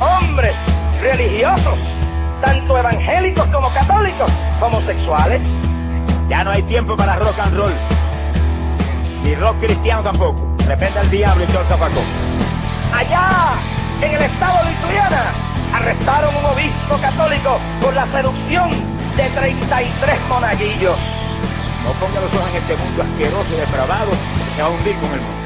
hombres religiosos, tanto evangélicos como católicos, homosexuales. Ya no hay tiempo para rock and roll. Ni rock cristiano tampoco. Repente al diablo y todo el. Allá, en el estado de Lituania, arrestaron un obispo católico por la seducción de 33 monaguillos. No ponga los ojos en este mundo asqueroso y depravado va a hundir con el mundo.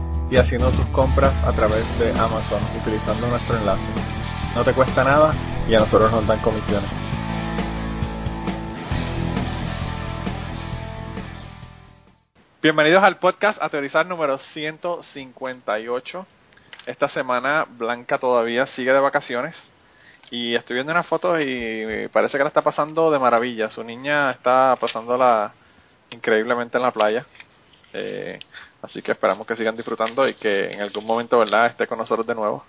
y haciendo tus compras a través de Amazon utilizando nuestro enlace. No te cuesta nada y a nosotros nos dan comisiones. Bienvenidos al podcast A Teorizar número 158. Esta semana Blanca todavía sigue de vacaciones y estoy viendo unas fotos y parece que la está pasando de maravilla. Su niña está pasándola increíblemente en la playa. Eh, así que esperamos que sigan disfrutando y que en algún momento, ¿verdad?, esté con nosotros de nuevo.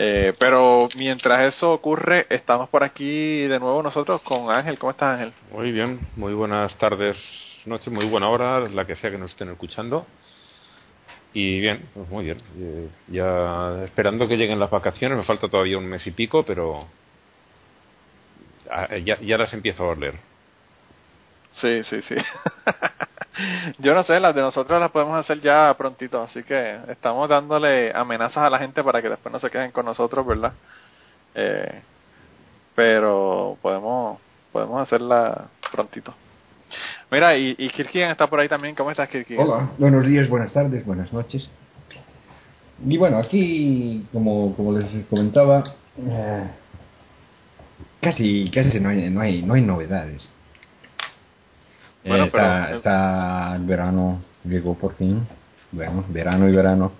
Eh, pero mientras eso ocurre, estamos por aquí de nuevo nosotros con Ángel. ¿Cómo estás, Ángel? Muy bien, muy buenas tardes, noches, muy buena hora, la que sea que nos estén escuchando. Y bien, pues muy bien. Eh, ya esperando que lleguen las vacaciones, me falta todavía un mes y pico, pero ah, ya, ya las empiezo a oler. Sí, sí, sí. Yo no sé, las de nosotros las podemos hacer ya prontito, así que estamos dándole amenazas a la gente para que después no se queden con nosotros, ¿verdad? Eh, pero podemos podemos hacerla prontito. Mira, y, y Kirkian está por ahí también. ¿Cómo estás, Kirkian? Hola, buenos días, buenas tardes, buenas noches. Y bueno, aquí, como, como les comentaba, eh, casi, casi no hay, no hay, no hay novedades. Eh, Bueno, está, pero- está el verano, llegó por fin. Bueno, verano y verano.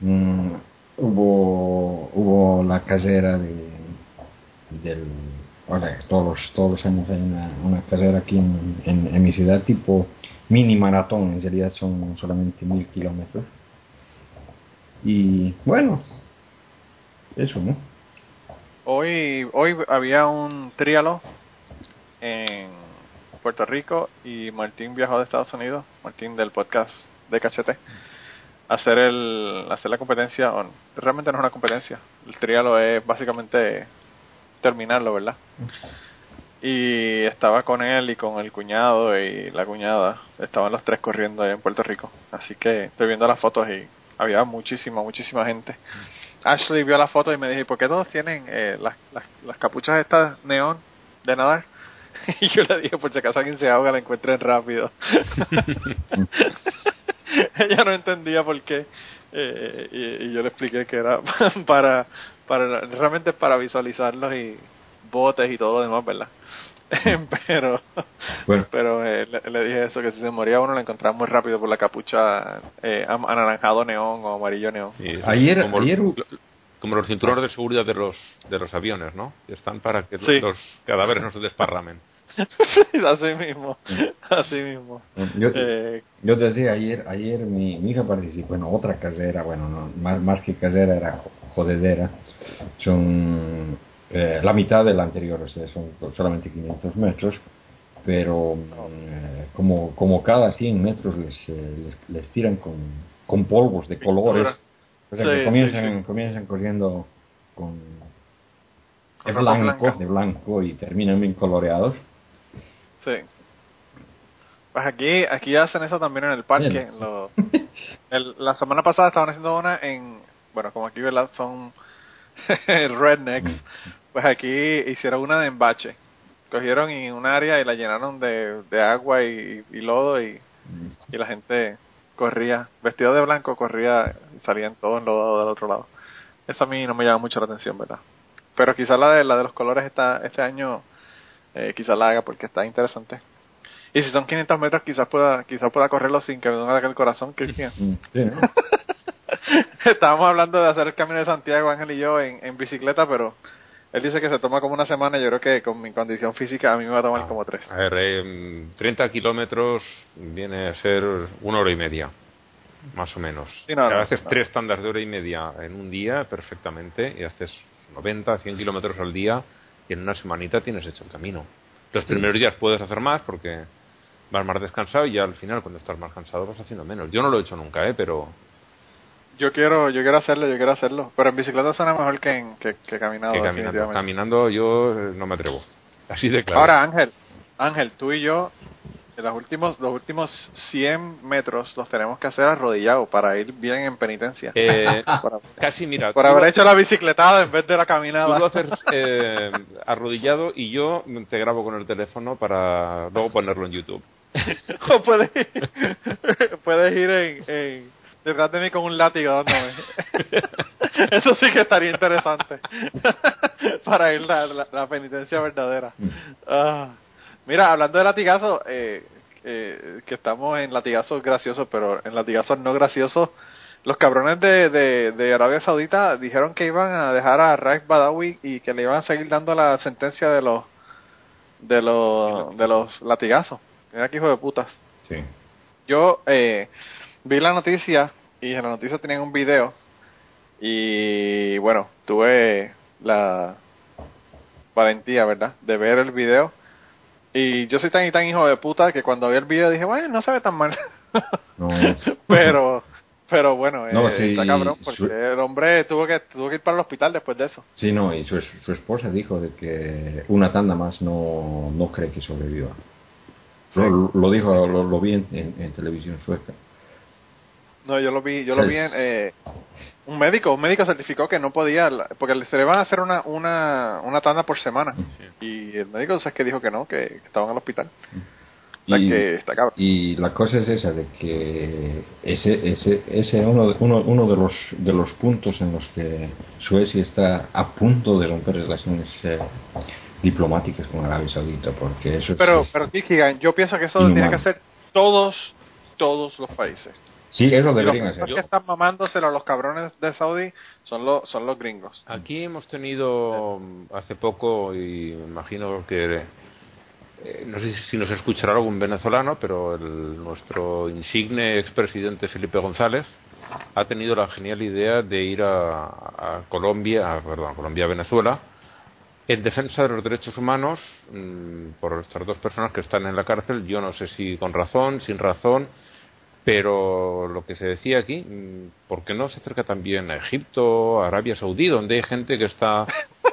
Mm, hubo, hubo la carrera de, del. O sea, todos todos años hay una, una carrera aquí en, en, en mi ciudad, tipo mini maratón, en realidad son solamente mil kilómetros. Y bueno, eso, ¿no? Hoy, hoy había un trialo en Puerto Rico y Martín viajó de Estados Unidos, Martín del podcast de Cachete, a hacer, el, hacer la competencia. realmente no es una competencia, el trialo es básicamente terminarlo, ¿verdad? Y estaba con él y con el cuñado y la cuñada, estaban los tres corriendo allá en Puerto Rico. Así que estoy viendo las fotos y había muchísima, muchísima gente. Ashley vio la foto y me dijo, ¿y por qué todos tienen eh, las, las, las capuchas estas neón de nadar? Y yo le dije, por si acaso alguien se ahoga, la encuentren rápido. Ella no entendía por qué. eh, y, y yo le expliqué que era para, para realmente es para visualizarlos y botes y todo lo demás, ¿verdad? pero Bueno. pero eh, le, le dije eso, que si se moría uno lo encontraba muy rápido por la capucha eh, anaranjado neón o amarillo neón. Sí, Ayer- como, ayer- como los cinturones de seguridad de los de los aviones, ¿no? Están para que Sí. los cadáveres no se desparramen. así mismo, así mismo. Yo, Eh, yo te decía ayer, ayer mi, mi hija participó en otra carrera, bueno, no, más, más que carrera era jo- jodedera. Son eh, la mitad de la anterior, o sea, son solamente 500 metros, pero eh, como, como cada 100 metros les, eh, les, les tiran con, con polvos de colores, o sea, Sí, que sí, comienzan, sí. comienzan corriendo con, de Con ropa blanco, blanca. de blanco y terminan bien coloreados. Sí. Pues aquí, aquí hacen eso también en el parque. Lo- el- la semana pasada estaban haciendo una en, bueno, como aquí, ¿verdad? Son rednecks, pues aquí hicieron una de embache. Cogieron en un área y la llenaron de, de agua y, y lodo y, y la gente corría, vestido de blanco, corría y salían todos enlodados del otro lado. Eso a mí no me llama mucho la atención, ¿verdad? Pero quizás la de, la de los colores está, este año eh, quizás la haga porque está interesante. Y si son 500 metros, quizás pueda, quizás pueda correrlo sin que me haga el corazón, Cristian. Mm, sí, ¿no? Estábamos hablando de hacer el camino de Santiago, Ángel y yo, en, en bicicleta, pero él dice que se toma como una semana. Yo creo que con mi condición física a mí me va a tomar como tres. A ver, eh, 30 kilómetros viene a ser una hora y media, más o menos. Sí, no, no, haces no. tres tandas de hora y media en un día perfectamente y haces 90, 100 kilómetros al día y en una semanita tienes hecho el camino. Los primeros días puedes hacer más porque vas más descansado y ya al final cuando estás más cansado vas haciendo menos. Yo no lo he hecho nunca, ¿eh? pero Yo quiero, yo quiero hacerlo, yo quiero hacerlo. Pero en bicicleta suena mejor que, en, que, que caminado. que caminando, caminando yo eh, no me atrevo. Así de claro. Ahora, Ángel, Ángel, tú y yo, en los últimos, los últimos 100 metros los tenemos que hacer arrodillados para ir bien en penitencia. Eh, por, casi mira, por haber lo- hecho la bicicletada en vez de la caminada. Tú lo haces eh, arrodillado y yo te grabo con el teléfono para luego ponerlo en YouTube. o puedes ir, puedes ir en, en- detrás de mí con un látigo dándome. Eso sí que estaría interesante. Para ir la, la, la penitencia verdadera. Ah. Mira, hablando de latigazos, eh, eh, que estamos en latigazos graciosos, pero en latigazos no graciosos, los cabrones de, de, de Arabia Saudita dijeron que iban a dejar a Raif Badawi y que le iban a seguir dando la sentencia de los de los de los latigazos. Mira que hijo de putas. Sí. Yo eh, vi la noticia y en la noticia tenían un video y bueno, tuve la valentía, ¿verdad? De ver el video y yo soy tan y tan hijo de puta que cuando vi el video dije, bueno, no se ve tan mal. No. pero pero bueno, No, eh, sí, está cabrón porque su- el hombre tuvo que tuvo que ir para el hospital después de eso. Sí, no, y su, su esposa dijo de que una tanda más no, no cree que sobreviva. Lo, lo dijo, lo, lo vi en, en- en televisión sueca. No, yo lo vi, yo Sí. lo vi en eh, un médico, un médico certificó que no podía, la- porque se le van a hacer una una, una tanda por semana y el médico sabes que dijo que no, que, que estaba en el hospital. O Y- que está cabrón. Y la cosa es esa de que ese ese ese uno de, uno, uno de los de los puntos en los que Suecia está a punto de romper relaciones eh, diplomáticas con Arabia Saudita porque eso es- Pero es- pero Kikigan, yo pienso que eso Inhumano. tiene que hacer todos todos los países. Sí eso Y los deberían primeros hacer que están mamándoselo a los cabrones de Saudi son los son los gringos. Aquí hemos tenido mm, hace poco, y me imagino que eh, no sé si nos escuchará algún venezolano, pero el- nuestro insigne expresidente Felipe González ha tenido la genial idea de ir a, a Colombia, a, perdón, a Colombia, Venezuela, en defensa de los derechos humanos mm, por estas dos personas que están en la cárcel. Yo no sé si con razón, sin razón, pero lo que se decía aquí, mm, ¿por qué no se acerca también a Egipto, a Arabia Saudí, donde hay gente que está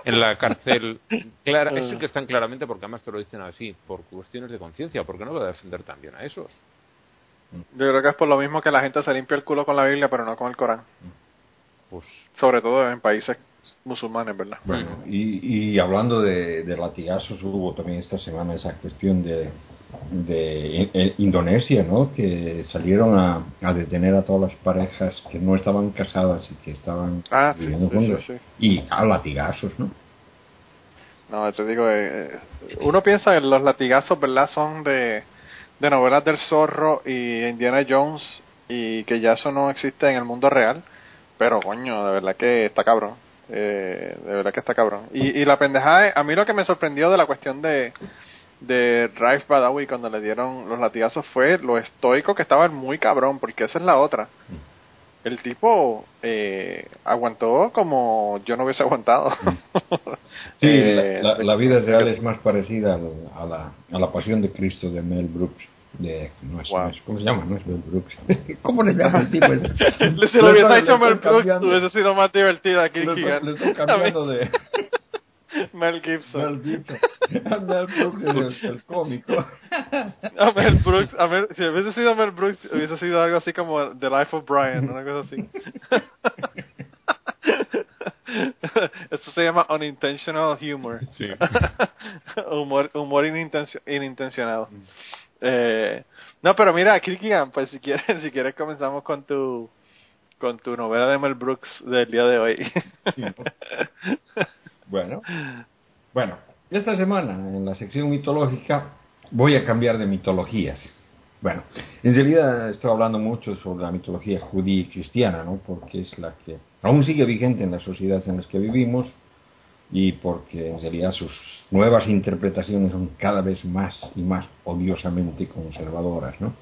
en la cárcel? Clara, es que están claramente, porque además te lo dicen así, por cuestiones de conciencia. ¿Por qué no va a defender también a esos? Yo creo que es por lo mismo que la gente se limpia el culo con la Biblia, pero no con el Corán. Pues Sobre todo en países musulmanes, ¿verdad? Bueno, y, y hablando de, de latigazos, hubo también esta semana esa cuestión de, de Indonesia, ¿no? Que salieron a, a detener a todas las parejas que no estaban casadas y que estaban Ah, viviendo sí, juntas. sí, sí. Y a latigazos, ¿no? No, te digo, eh, uno piensa que los latigazos, ¿verdad? Son de, de novelas del zorro y Indiana Jones y que ya eso no existe en el mundo real. Pero, coño, de verdad que está cabrón. Eh, de verdad que está cabrón. Y, y la pendejada, a mí lo que me sorprendió de la cuestión de, de Raif Badawi cuando le dieron los latigazos fue lo estoico que estaba muy cabrón, porque esa es la otra. El tipo eh, aguantó como yo no hubiese aguantado. Sí, Eh, la, la- la vida real es más parecida a la, a la pasión de Cristo de Mel Brooks. De, no es, Wow. no es- ¿Cómo se llama? No es Mel Brooks. ¿Cómo le llama el tipo? Si lo hubiese hecho Mel Brooks, hubiese sido más divertida aquí. Keegan. le estoy cambiando de... Mel Gibson. Mel Gibson. Mel Brooks es el, el cómico. A Mel Brooks, a Mel- si hubiese sido Mel Brooks, hubiese sido algo así como The Life of Brian, una cosa así. Esto se llama unintentional humor. Sí. humor humor inintencio- inintencionado. Eh, no, pero mira, Kirkigan, pues si quieres, si quieres comenzamos con tu con tu novela de Mel Brooks del día de hoy. Sí, ¿no? Bueno, bueno, esta semana en la sección mitológica voy a cambiar de mitologías. Bueno, en realidad estoy hablando mucho sobre la mitología judía y cristiana, ¿no? Porque es la que aún sigue vigente en las sociedades en las que vivimos y porque en realidad sus nuevas interpretaciones son cada vez más y más odiosamente conservadoras, ¿no?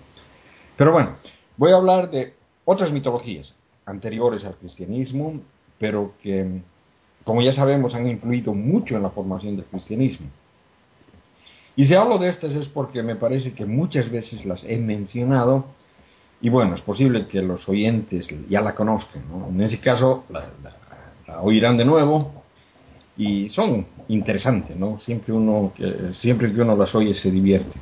Pero bueno, voy a hablar de otras mitologías anteriores al cristianismo, pero que, como ya sabemos, han influido mucho en la formación del cristianismo. Y si hablo de estas es porque me parece que muchas veces las he mencionado y bueno, es posible que los oyentes ya la conozcan. ¿no? En ese caso la, oirán de nuevo y son interesantes, ¿no? Siempre, uno, que- siempre que uno las oye se divierte.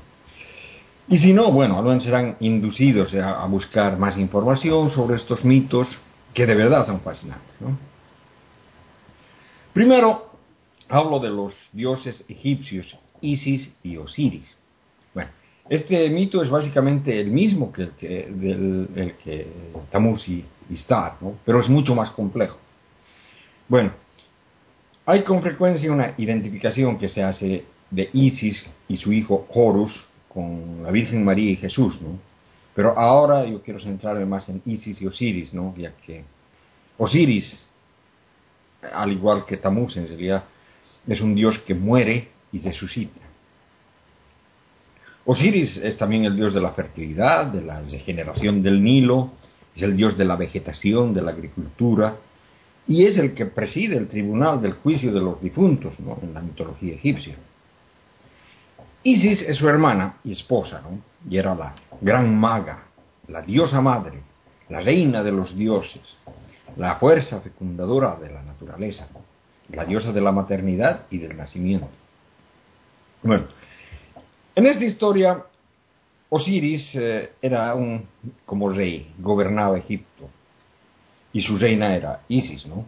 Y si no, bueno, al menos serán inducidos a, a buscar más información sobre estos mitos que de verdad son fascinantes. ¿no? Primero, hablo de los dioses egipcios Isis y Osiris. Bueno, este mito es básicamente el mismo que el que, del, Tamuz y Istar, ¿no? pero es mucho más complejo. Bueno, hay con frecuencia una identificación que se hace de Isis y su hijo Horus con la Virgen María y Jesús, ¿no? Pero ahora yo quiero centrarme más en Isis y Osiris, ¿no? Ya que Osiris, al igual que Tamuz en realidad, es un dios que muere y resucita. Osiris es también el dios de la fertilidad, de la regeneración del Nilo, es el dios de la vegetación, de la agricultura, y es el que preside el tribunal del juicio de los difuntos ¿no? en la mitología egipcia. Isis es su hermana y esposa, y era la gran maga, la diosa madre, la reina de los dioses, la fuerza fecundadora de la naturaleza, la diosa de la maternidad y del nacimiento. Bueno, en esta historia, Osiris eh, era un como rey, gobernaba Egipto, y su reina era Isis, ¿no?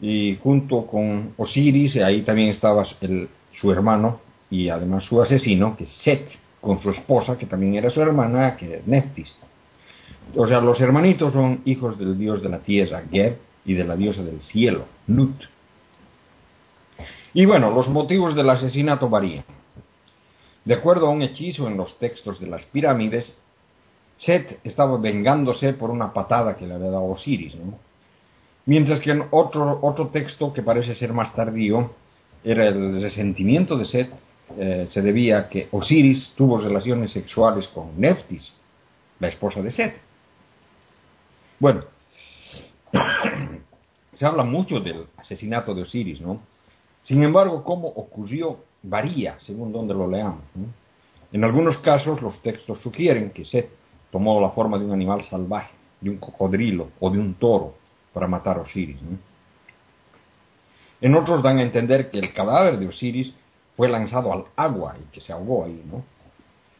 Y junto con Osiris, ahí también estaba su hermano y además su asesino, que es Set, con su esposa, que también era su hermana, que es Neftis. O sea, los hermanitos son hijos del dios de la tierra, Geb, y de la diosa del cielo, Nut. Y bueno, los motivos del asesinato varían. De acuerdo a un hechizo en los textos de las pirámides, Set estaba vengándose por una patada que le había dado Osiris, ¿no? Mientras que en otro, otro texto que parece ser más tardío, era el resentimiento de Set, eh, se debía a que Osiris tuvo relaciones sexuales con Neftis, la esposa de Set. Bueno, se habla mucho del asesinato de Osiris, ¿no? Sin embargo, cómo ocurrió varía según donde lo leamos. En algunos casos los textos sugieren que Set tomó la forma de un animal salvaje, de un cocodrilo o de un toro para matar a Osiris. ¿no? En otros dan a entender que el cadáver de Osiris fue lanzado al agua y que se ahogó ahí. ¿no?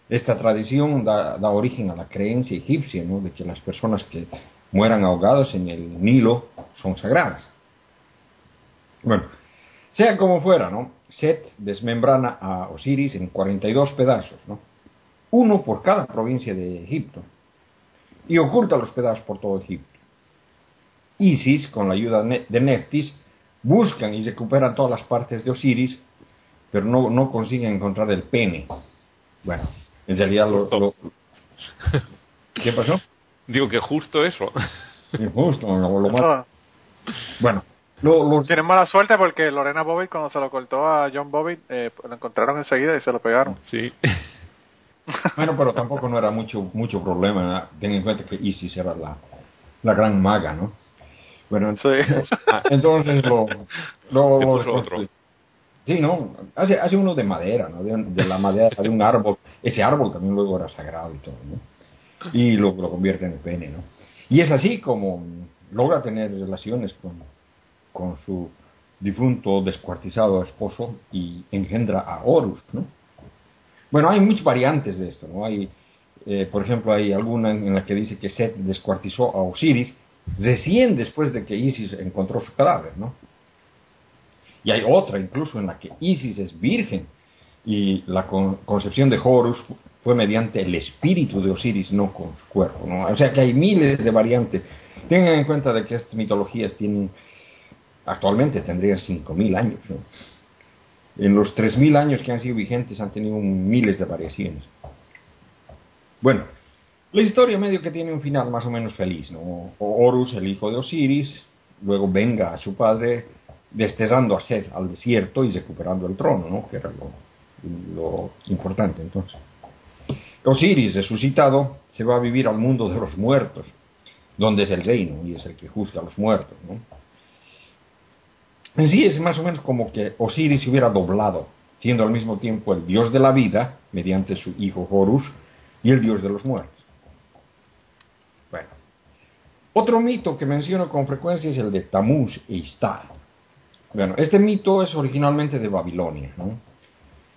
Esta tradición da, da origen a la creencia egipcia ¿no? de que las personas que mueran ahogadas en el Nilo son sagradas. Bueno, sea como fuera, ¿no? Set desmembrana a Osiris en 42 pedazos, ¿no? Uno por cada provincia de Egipto. Y oculta los pedazos por todo Egipto. Isis, con la ayuda de Neftis, buscan y recuperan todas las partes de Osiris, pero no, no consiguen encontrar el pene. Bueno, en realidad lo... Justo. lo- ¿Qué pasó? Digo que justo eso. Injusto, lo- Eso, Bueno, lo- los, tienen mala suerte porque Lorena Bobbitt cuando se lo cortó a John Bobbitt eh, lo encontraron enseguida y se lo pegaron. Sí. Bueno, pero tampoco no era mucho, mucho problema. ¿no? Ten en cuenta que Isis era la, la gran maga, ¿no? Bueno, Sí. ah, entonces lo... lo- lo- puso otro. Sí, ¿no? Hace, hace uno de madera, ¿no? De, de la madera de un árbol. Ese árbol también luego era sagrado y todo, ¿no? Y lo, lo convierte en el pene, ¿no? Y es así como logra tener relaciones con, con su difunto descuartizado esposo y engendra a Horus, ¿no? Bueno, hay muchas variantes de esto, ¿no? Hay, eh, por ejemplo, hay alguna en la que dice que Set descuartizó a Osiris recién después de que Isis encontró su cadáver, ¿no? Y hay otra incluso en la que Isis es virgen y la concepción de Horus fue mediante el espíritu de Osiris, no con su cuerpo. ¿no? O sea que hay miles de variantes. Tengan en cuenta de que estas mitologías tienen, actualmente tendrían 5.000 años. ¿no? En los 3.000 años que han sido vigentes han tenido miles de variaciones. Bueno, la historia medio que tiene un final más o menos feliz. ¿no? Horus, el hijo de Osiris, luego venga a su padre destezando a Seth al desierto y recuperando el trono, ¿no? que era lo importante entonces. Osiris, resucitado, se va a vivir al mundo de los muertos, donde es el reino y es el que juzga a los muertos. En sí es más o menos como que Osiris se hubiera doblado, siendo al mismo tiempo el dios de la vida, mediante su hijo Horus, y el dios de los muertos. Bueno, otro mito que menciono con frecuencia es el de Tamuz e Istar. Bueno, este mito es originalmente de Babilonia.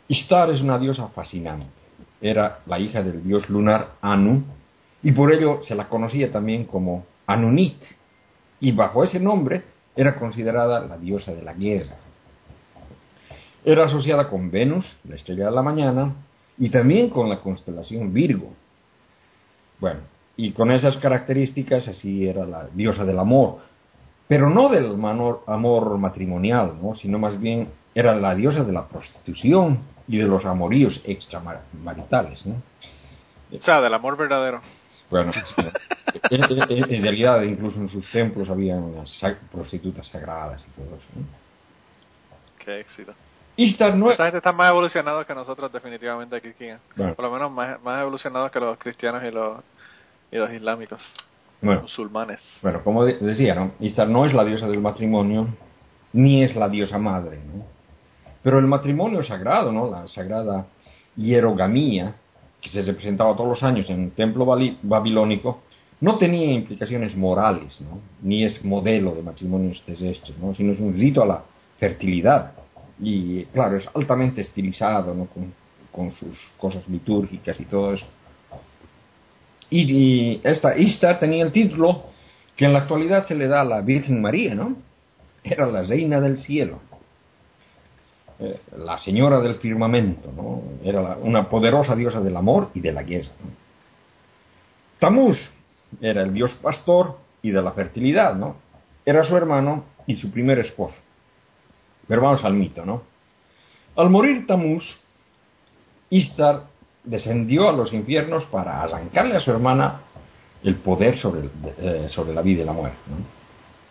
Istar es una diosa fascinante era la hija del dios lunar Anu, y por ello se la conocía también como Anunit, y bajo ese nombre era considerada la diosa de la guerra. Era asociada con Venus, la estrella de la mañana, y también con la constelación Virgo. Bueno, y con esas características así era la diosa del amor, pero no del amor matrimonial, ¿no? sino más bien era la diosa de la prostitución, y de los amoríos extramaritales. ¿no? O sea, del amor verdadero. Bueno, en, realidad incluso en sus templos había unas prostitutas sagradas y todo eso. ¿no? Qué éxito. Istar no Esta gente está más evolucionada que nosotros definitivamente aquí, Por lo menos más, más evolucionados que los cristianos y los, y los islámicos. musulmanes. Bueno, como decía, ¿no? Istar no es la diosa del matrimonio, ni es la diosa madre, ¿no? Pero el matrimonio sagrado, ¿no? la sagrada hierogamía, que se representaba todos los años en el templo babilónico, no tenía implicaciones morales, ¿no? ni es modelo de matrimonios terrestres, ¿no? sino es un rito a la fertilidad. Y claro, es altamente estilizado ¿no? con, sus cosas litúrgicas y todo eso. Y, esta Istar tenía el título que en la actualidad se le da a la Virgen María, ¿no? Era la reina del cielo. Eh, la señora del firmamento, ¿no? era una poderosa diosa del amor y de la guerra. Tamuz era el dios pastor y de la fertilidad, ¿no? Era su hermano y su primer esposo. Pero vamos al mito, ¿no? Al morir Tamuz, Istar descendió a los infiernos para arrancarle a su hermana el poder sobre, eh, sobre la vida y la muerte. ¿no?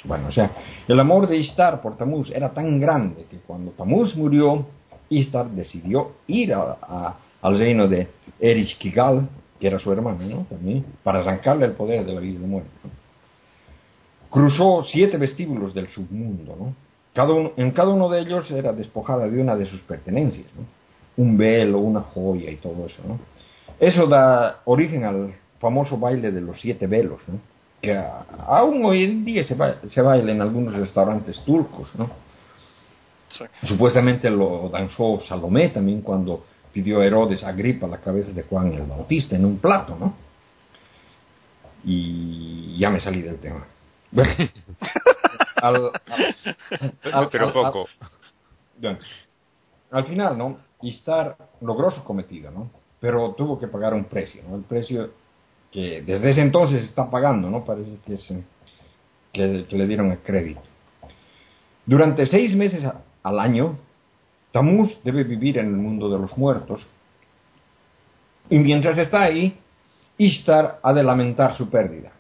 Bueno, o sea, el amor de Istar por Tamuz era tan grande que cuando Tamuz murió, Istar decidió ir al reino de Erich Kigal, que era su hermano, ¿no? También, para arrancarle el poder de la vida y la muerte. Cruzó siete vestíbulos del submundo, ¿no? Cada en cada uno de ellos era despojada de una de sus pertenencias, ¿no? Un velo, una joya y todo eso, ¿no? Eso da origen al famoso baile de los siete velos, ¿no? Que aún hoy en día se, baila en algunos restaurantes turcos, ¿no? Supuestamente lo danzó Salomé también cuando pidió a Herodes a Agripa la cabeza de Juan el Bautista en un plato, ¿no? Y ya me salí del tema. Pero poco. al final, ¿no? Istar logró su cometido, ¿no? Pero tuvo que pagar un precio, ¿no? El precio que desde ese entonces está pagando, ¿no? Parece que, le dieron el crédito. Durante seis meses al año, Tamuz debe vivir en el mundo de los muertos. Y mientras está ahí, Ishtar ha de lamentar su pérdida.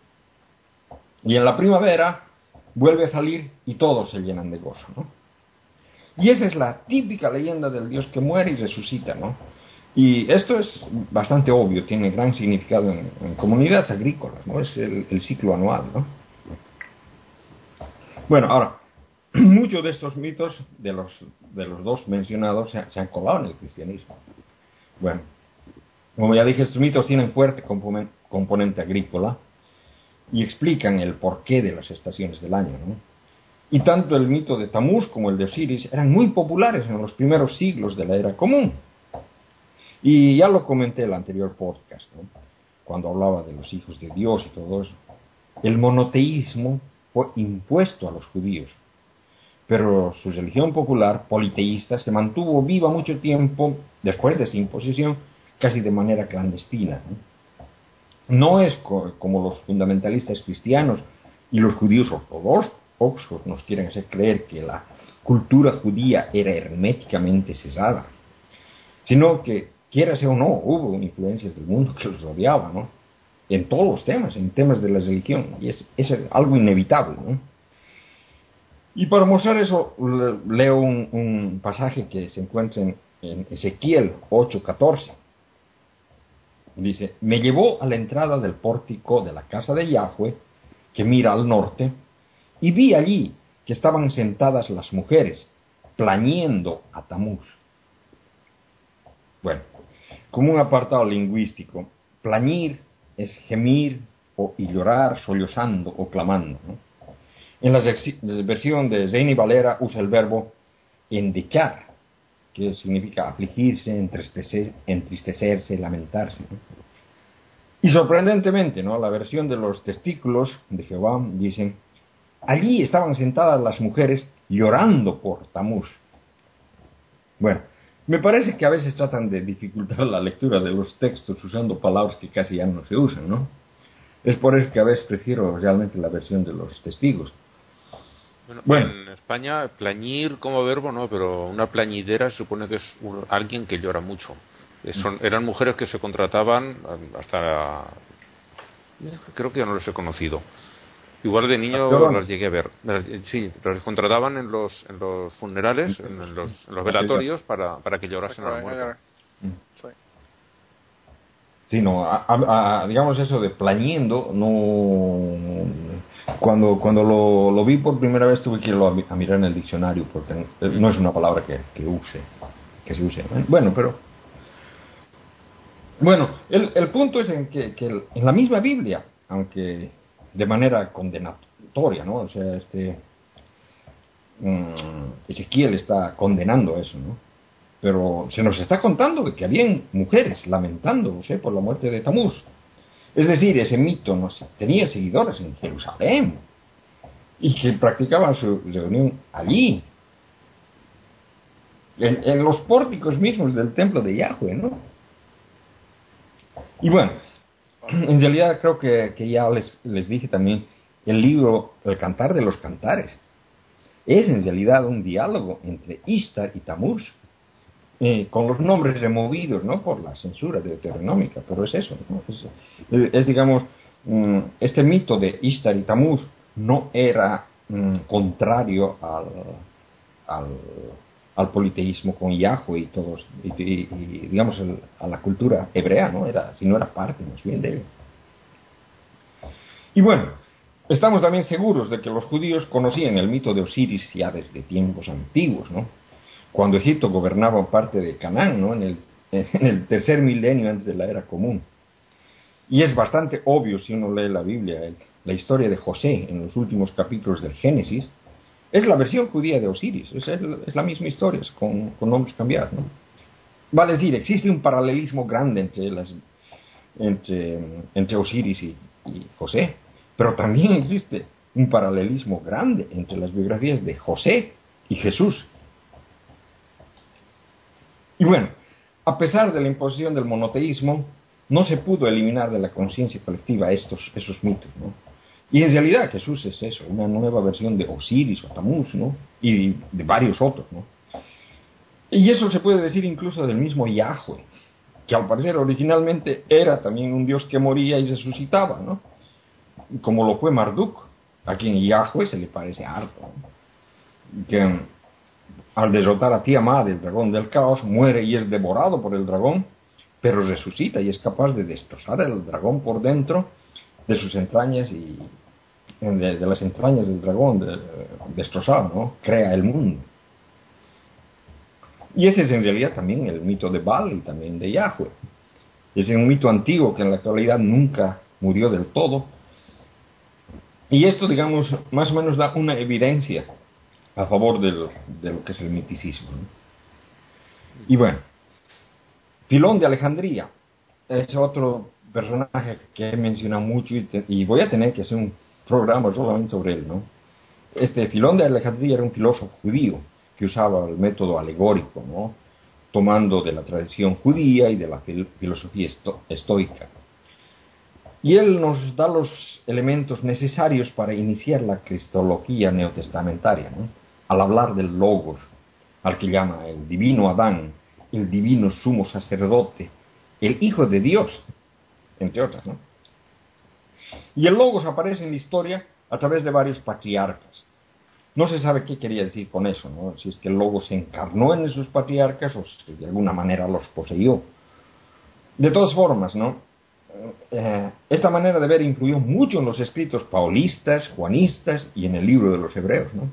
Y en la primavera vuelve a salir y todos se llenan de gozo, ¿no? Y esa es la típica leyenda del Dios que muere y resucita, ¿no? Y esto es bastante obvio, tiene gran significado en, comunidades agrícolas, ¿no? Es el, ciclo anual, ¿no? Bueno, ahora, muchos de estos mitos, de los, de los dos mencionados, se, han colado en el cristianismo. Bueno, como ya dije, estos mitos tienen fuerte componente, agrícola y explican el porqué de las estaciones del año, ¿no? Y tanto el mito de Tamuz como el de Osiris eran muy populares en los primeros siglos de la era común. Y ya lo comenté en el anterior podcast, cuando hablaba de los hijos de Dios y todo eso. El monoteísmo fue impuesto a los judíos, pero su religión popular, politeísta, se mantuvo viva mucho tiempo después de su imposición, casi de manera clandestina. No, es como los fundamentalistas cristianos y los judíos ortodoxos nos quieren hacer creer que la cultura judía era herméticamente cesada, sino que, quiera o no, hubo influencias del mundo que los rodeaba, ¿no? En todos los temas, en temas de la religión, y es, algo inevitable, ¿no? Y para mostrar eso, leo un, pasaje que se encuentra en, Ezequiel 8:14. Dice, me llevó a la entrada del pórtico de la casa de Yahweh, que mira al norte, y vi allí que estaban sentadas las mujeres, plañiendo a Tamuz. Bueno, como un apartado lingüístico, plañir es gemir o, y llorar sollozando o clamando. En la versión de Zeni Valera usa el verbo endechar, que significa afligirse, entristecerse, lamentarse. Y sorprendentemente, ¿no? la versión de los testículos de Jehová dicen, allí estaban sentadas las mujeres llorando por Tamuz. Bueno, me parece que a veces tratan de dificultar la lectura de los textos usando palabras que casi ya no se usan, ¿no? Es por eso que a veces prefiero realmente la versión de los testigos. Bueno, en España plañir como verbo no, pero una plañidera supone que es alguien que llora mucho. Son, eran mujeres que se contrataban hasta creo que ya no los he conocido. Igual de niño las llegué a ver. Sí, los contrataban en los, en los funerales, en los, velatorios para, para que llorasen a la muerte. Sí, no, digamos eso de plañiendo, no. Cuando, cuando lo, lo, vi por primera vez tuve que irlo a, mirar en el diccionario porque no es una palabra que, que use, que se use. Bueno, pero. Bueno, el, el punto es en que, que en la misma Biblia, aunque de manera condenatoria, ¿no? O sea, este. Mm, Ezequiel está condenando eso, ¿no? Pero se nos está contando que habían mujeres lamentándose por la muerte de Tamuz. Es decir, ese mito no tenía seguidores en Jerusalén y que practicaban su reunión allí, en, los pórticos mismos del templo de Yahweh, ¿no? Y bueno, en realidad creo que, que ya les, les dije también, el libro El Cantar de los Cantares es en realidad un diálogo entre Istar y Tamuz eh, con los nombres removidos ¿no? por la censura deuteronómica, pero es eso, es, digamos, mm, este mito de Istar y Tamuz no era mm, contrario al, politeísmo con Yahweh y todos, y, digamos, a la cultura hebrea, ¿no? Era, sino era parte más bien de él. Y bueno, estamos también seguros de que los judíos conocían el mito de Osiris ya desde tiempos antiguos, ¿no? cuando Egipto gobernaba parte de Canaán, ¿no? en, el, en el tercer milenio antes de la era común. Y es bastante obvio si uno lee la Biblia, la historia de José en los últimos capítulos del Génesis, es la versión judía de Osiris, es, la misma historia, con, nombres cambiados. ¿no? Vale decir, existe un paralelismo grande entre, Osiris y, y José, pero también existe un paralelismo grande entre las biografías de José y Jesús. Y bueno, a pesar de la imposición del monoteísmo, no se pudo eliminar de la conciencia colectiva estos, esos mitos, ¿no? Y en realidad Jesús es eso, una nueva versión de Osiris o Tamuz, ¿no? Y de varios otros, ¿no? Y eso se puede decir incluso del mismo Yahweh, que al parecer originalmente era también un dios que moría y resucitaba, ¿no? Como lo fue Marduk, a quien Yahweh se le parece harto, ¿no? Que al derrotar a Tiamat, el dragón del caos, muere y es devorado por el dragón, pero resucita y es capaz de destrozar el dragón por dentro de sus entrañas y de, las entrañas del dragón de, destrozado, ¿no? Crea el mundo. Y ese es en realidad también el mito de Baal y también de Yahweh. Es un mito antiguo que en la actualidad nunca murió del todo. Y esto, digamos, más o menos da una evidencia a favor de lo que es el miticismo. Y bueno, Filón de Alejandría es otro personaje que he mencionado mucho y, voy a tener que hacer un programa solamente sobre él, ¿no? este Filón de Alejandría era un filósofo judío que usaba el método alegórico, ¿no? tomando de la tradición judía y de la filosofía estoica. Y él nos da los elementos necesarios para iniciar la cristología neotestamentaria, al hablar del logos, al que llama el divino Adán, el divino sumo sacerdote, el Hijo de Dios, entre otras. ¿no? Y el logos aparece en la historia a través de varios patriarcas. No se sabe qué quería decir con eso, ¿no? si es que el logos se encarnó en esos patriarcas o si de alguna manera los poseyó. De todas formas, ¿no? Eh, esta manera de ver influyó mucho en los escritos paulistas, juanistas y en el libro de los hebreos. ¿no?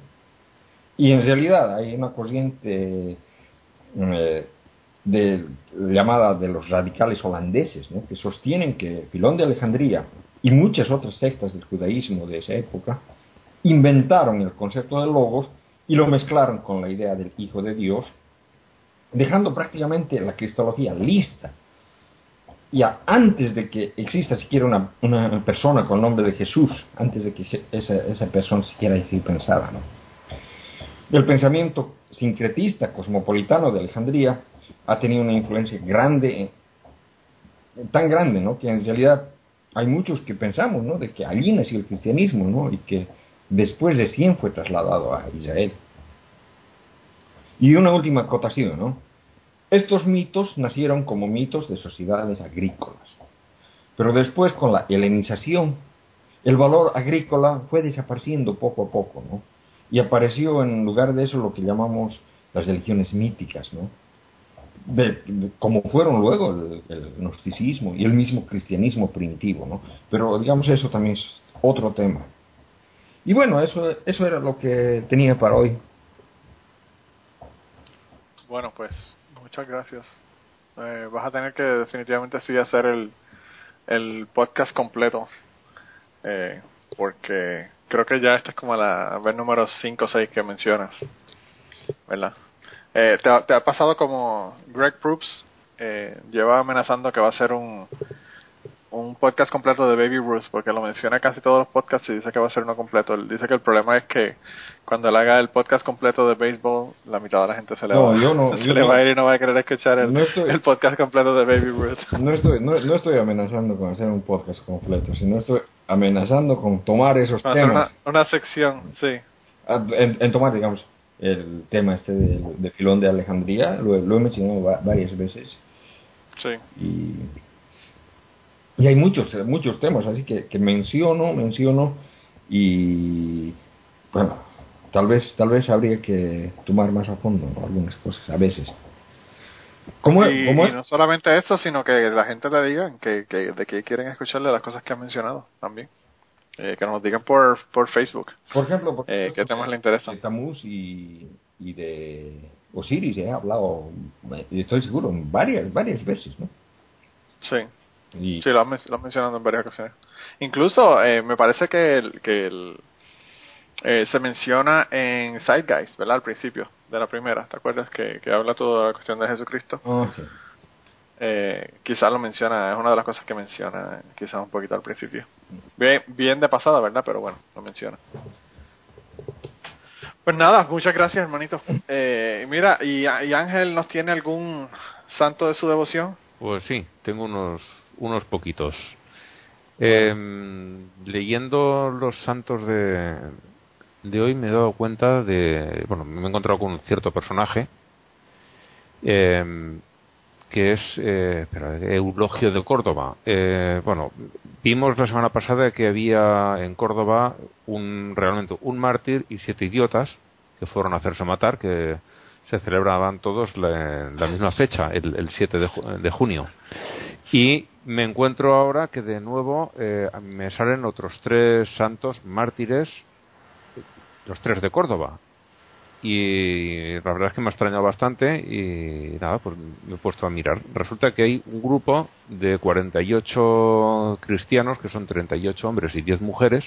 Y en realidad hay una corriente eh, de, llamada de los radicales holandeses, ¿no? que sostienen que Filón de Alejandría y muchas otras sectas del judaísmo de esa época inventaron el concepto de logos y lo mezclaron con la idea del Hijo de Dios, dejando prácticamente la cristología lista. Ya antes de que exista siquiera una, una persona con el nombre de Jesús, antes de que esa, esa persona siquiera sido pensada. ¿no? El pensamiento sincretista cosmopolitano de Alejandría ha tenido una influencia grande, tan grande, ¿no? que en realidad hay muchos que pensamos ¿no? de que allí nació el cristianismo ¿no? y que después de 100 fue trasladado a Israel. Y una última acotación, ¿no? Estos mitos nacieron como mitos de sociedades agrícolas, pero después con la helenización, el valor agrícola fue desapareciendo poco a poco, ¿no? Y apareció en lugar de eso lo que llamamos las religiones míticas, ¿no? Como fueron luego el, el, gnosticismo y el mismo cristianismo primitivo, ¿no? Pero digamos eso también es otro tema. Y bueno, eso, eso era lo que tenía para hoy. Bueno, pues muchas gracias. Eh, vas a tener que definitivamente sí hacer el, el podcast completo. Eh, porque creo que ya esta es como la vez número 5 o 6 que mencionas. ¿Verdad? Eh, te, te, ha pasado como Greg Proops eh, lleva amenazando que va a ser un, un podcast completo de Baby Ruth, porque lo menciona casi todos los podcasts y dice que va a ser uno completo. Él dice que el problema es que cuando él haga el podcast completo de béisbol, la mitad de la gente se le, no, va, yo no, se yo le no. va a ir y no va a querer escuchar el, No estoy- el podcast completo de Baby Ruth. No estoy, no, estoy amenazando con hacer un podcast completo, sino estoy amenazando con tomar esos ser una, temas, una sección, sí. a- en, en tomar, digamos, el tema este de, de Filón de Alejandría, lo, lo he mencionado va- varias veces, Sí. y, y hay muchos, muchos temas, así que, que menciono, menciono, y bueno, tal vez, tal vez habría que tomar más a fondo algunas cosas, a veces. ¿Cómo, y, cómo y es? no solamente eso, sino que la gente le diga que, que, de que quieren escucharle las cosas que han mencionado también. Eh, que nos digan por, por Facebook. Por ejemplo, por Eh, ¿qué temas le interesan? De Tamuz y, y de Osiris he hablado, eh, estoy seguro, varias, varias veces, ¿no? Sí. Y, Sí, lo has, lo has mencionado en varias ocasiones. Incluso eh, me parece que, el, que el, eh, se menciona en Zeitgeist, ¿verdad? Al principio de la primera, ¿te acuerdas? Que, que habla toda la cuestión de Jesucristo. Sí. Eh, quizás lo menciona, es una de las cosas que menciona, quizás un poquito al principio. Bien, bien de pasada, ¿verdad? Pero bueno, lo menciona. Pues nada, muchas gracias, hermanito. Eh, mira, y, y Ángel nos tiene algún santo de su devoción? Pues sí, tengo unos, unos poquitos. Eh, leyendo los santos de, de hoy me he dado cuenta de, bueno, me he encontrado con un cierto personaje eh, que es eh, Eulogio de Córdoba. Eh, bueno, vimos la semana pasada que había en Córdoba un realmente un mártir y siete idiotas que fueron a hacerse matar, que se celebraban todos la, la misma fecha, el, el 7 de, de junio. Y me encuentro ahora que de nuevo eh, me salen otros tres santos mártires, los tres de Córdoba. Y la verdad es que me ha extrañado bastante y nada, pues me he puesto a mirar. Resulta que hay un grupo de 48 cristianos, que son 38 hombres y 10 mujeres,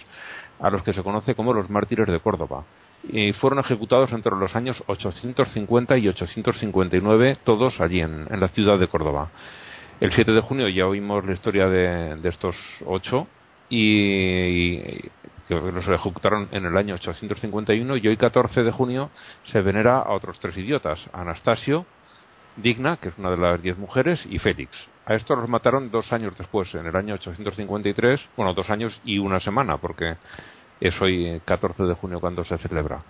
a los que se conoce como los mártires de Córdoba. Y fueron ejecutados entre los años 850 y 859, todos allí en, la ciudad de Córdoba. El 7 de junio ya oímos la historia de, estos ocho y que los ejecutaron en el año 851 y hoy 14 de junio se venera a otros tres idiotas, Anastasio, Digna, que es una de las diez mujeres, y Félix. A estos los mataron dos años después, en el año 853, bueno, dos años y una semana, porque es hoy 14 de junio cuando se celebra.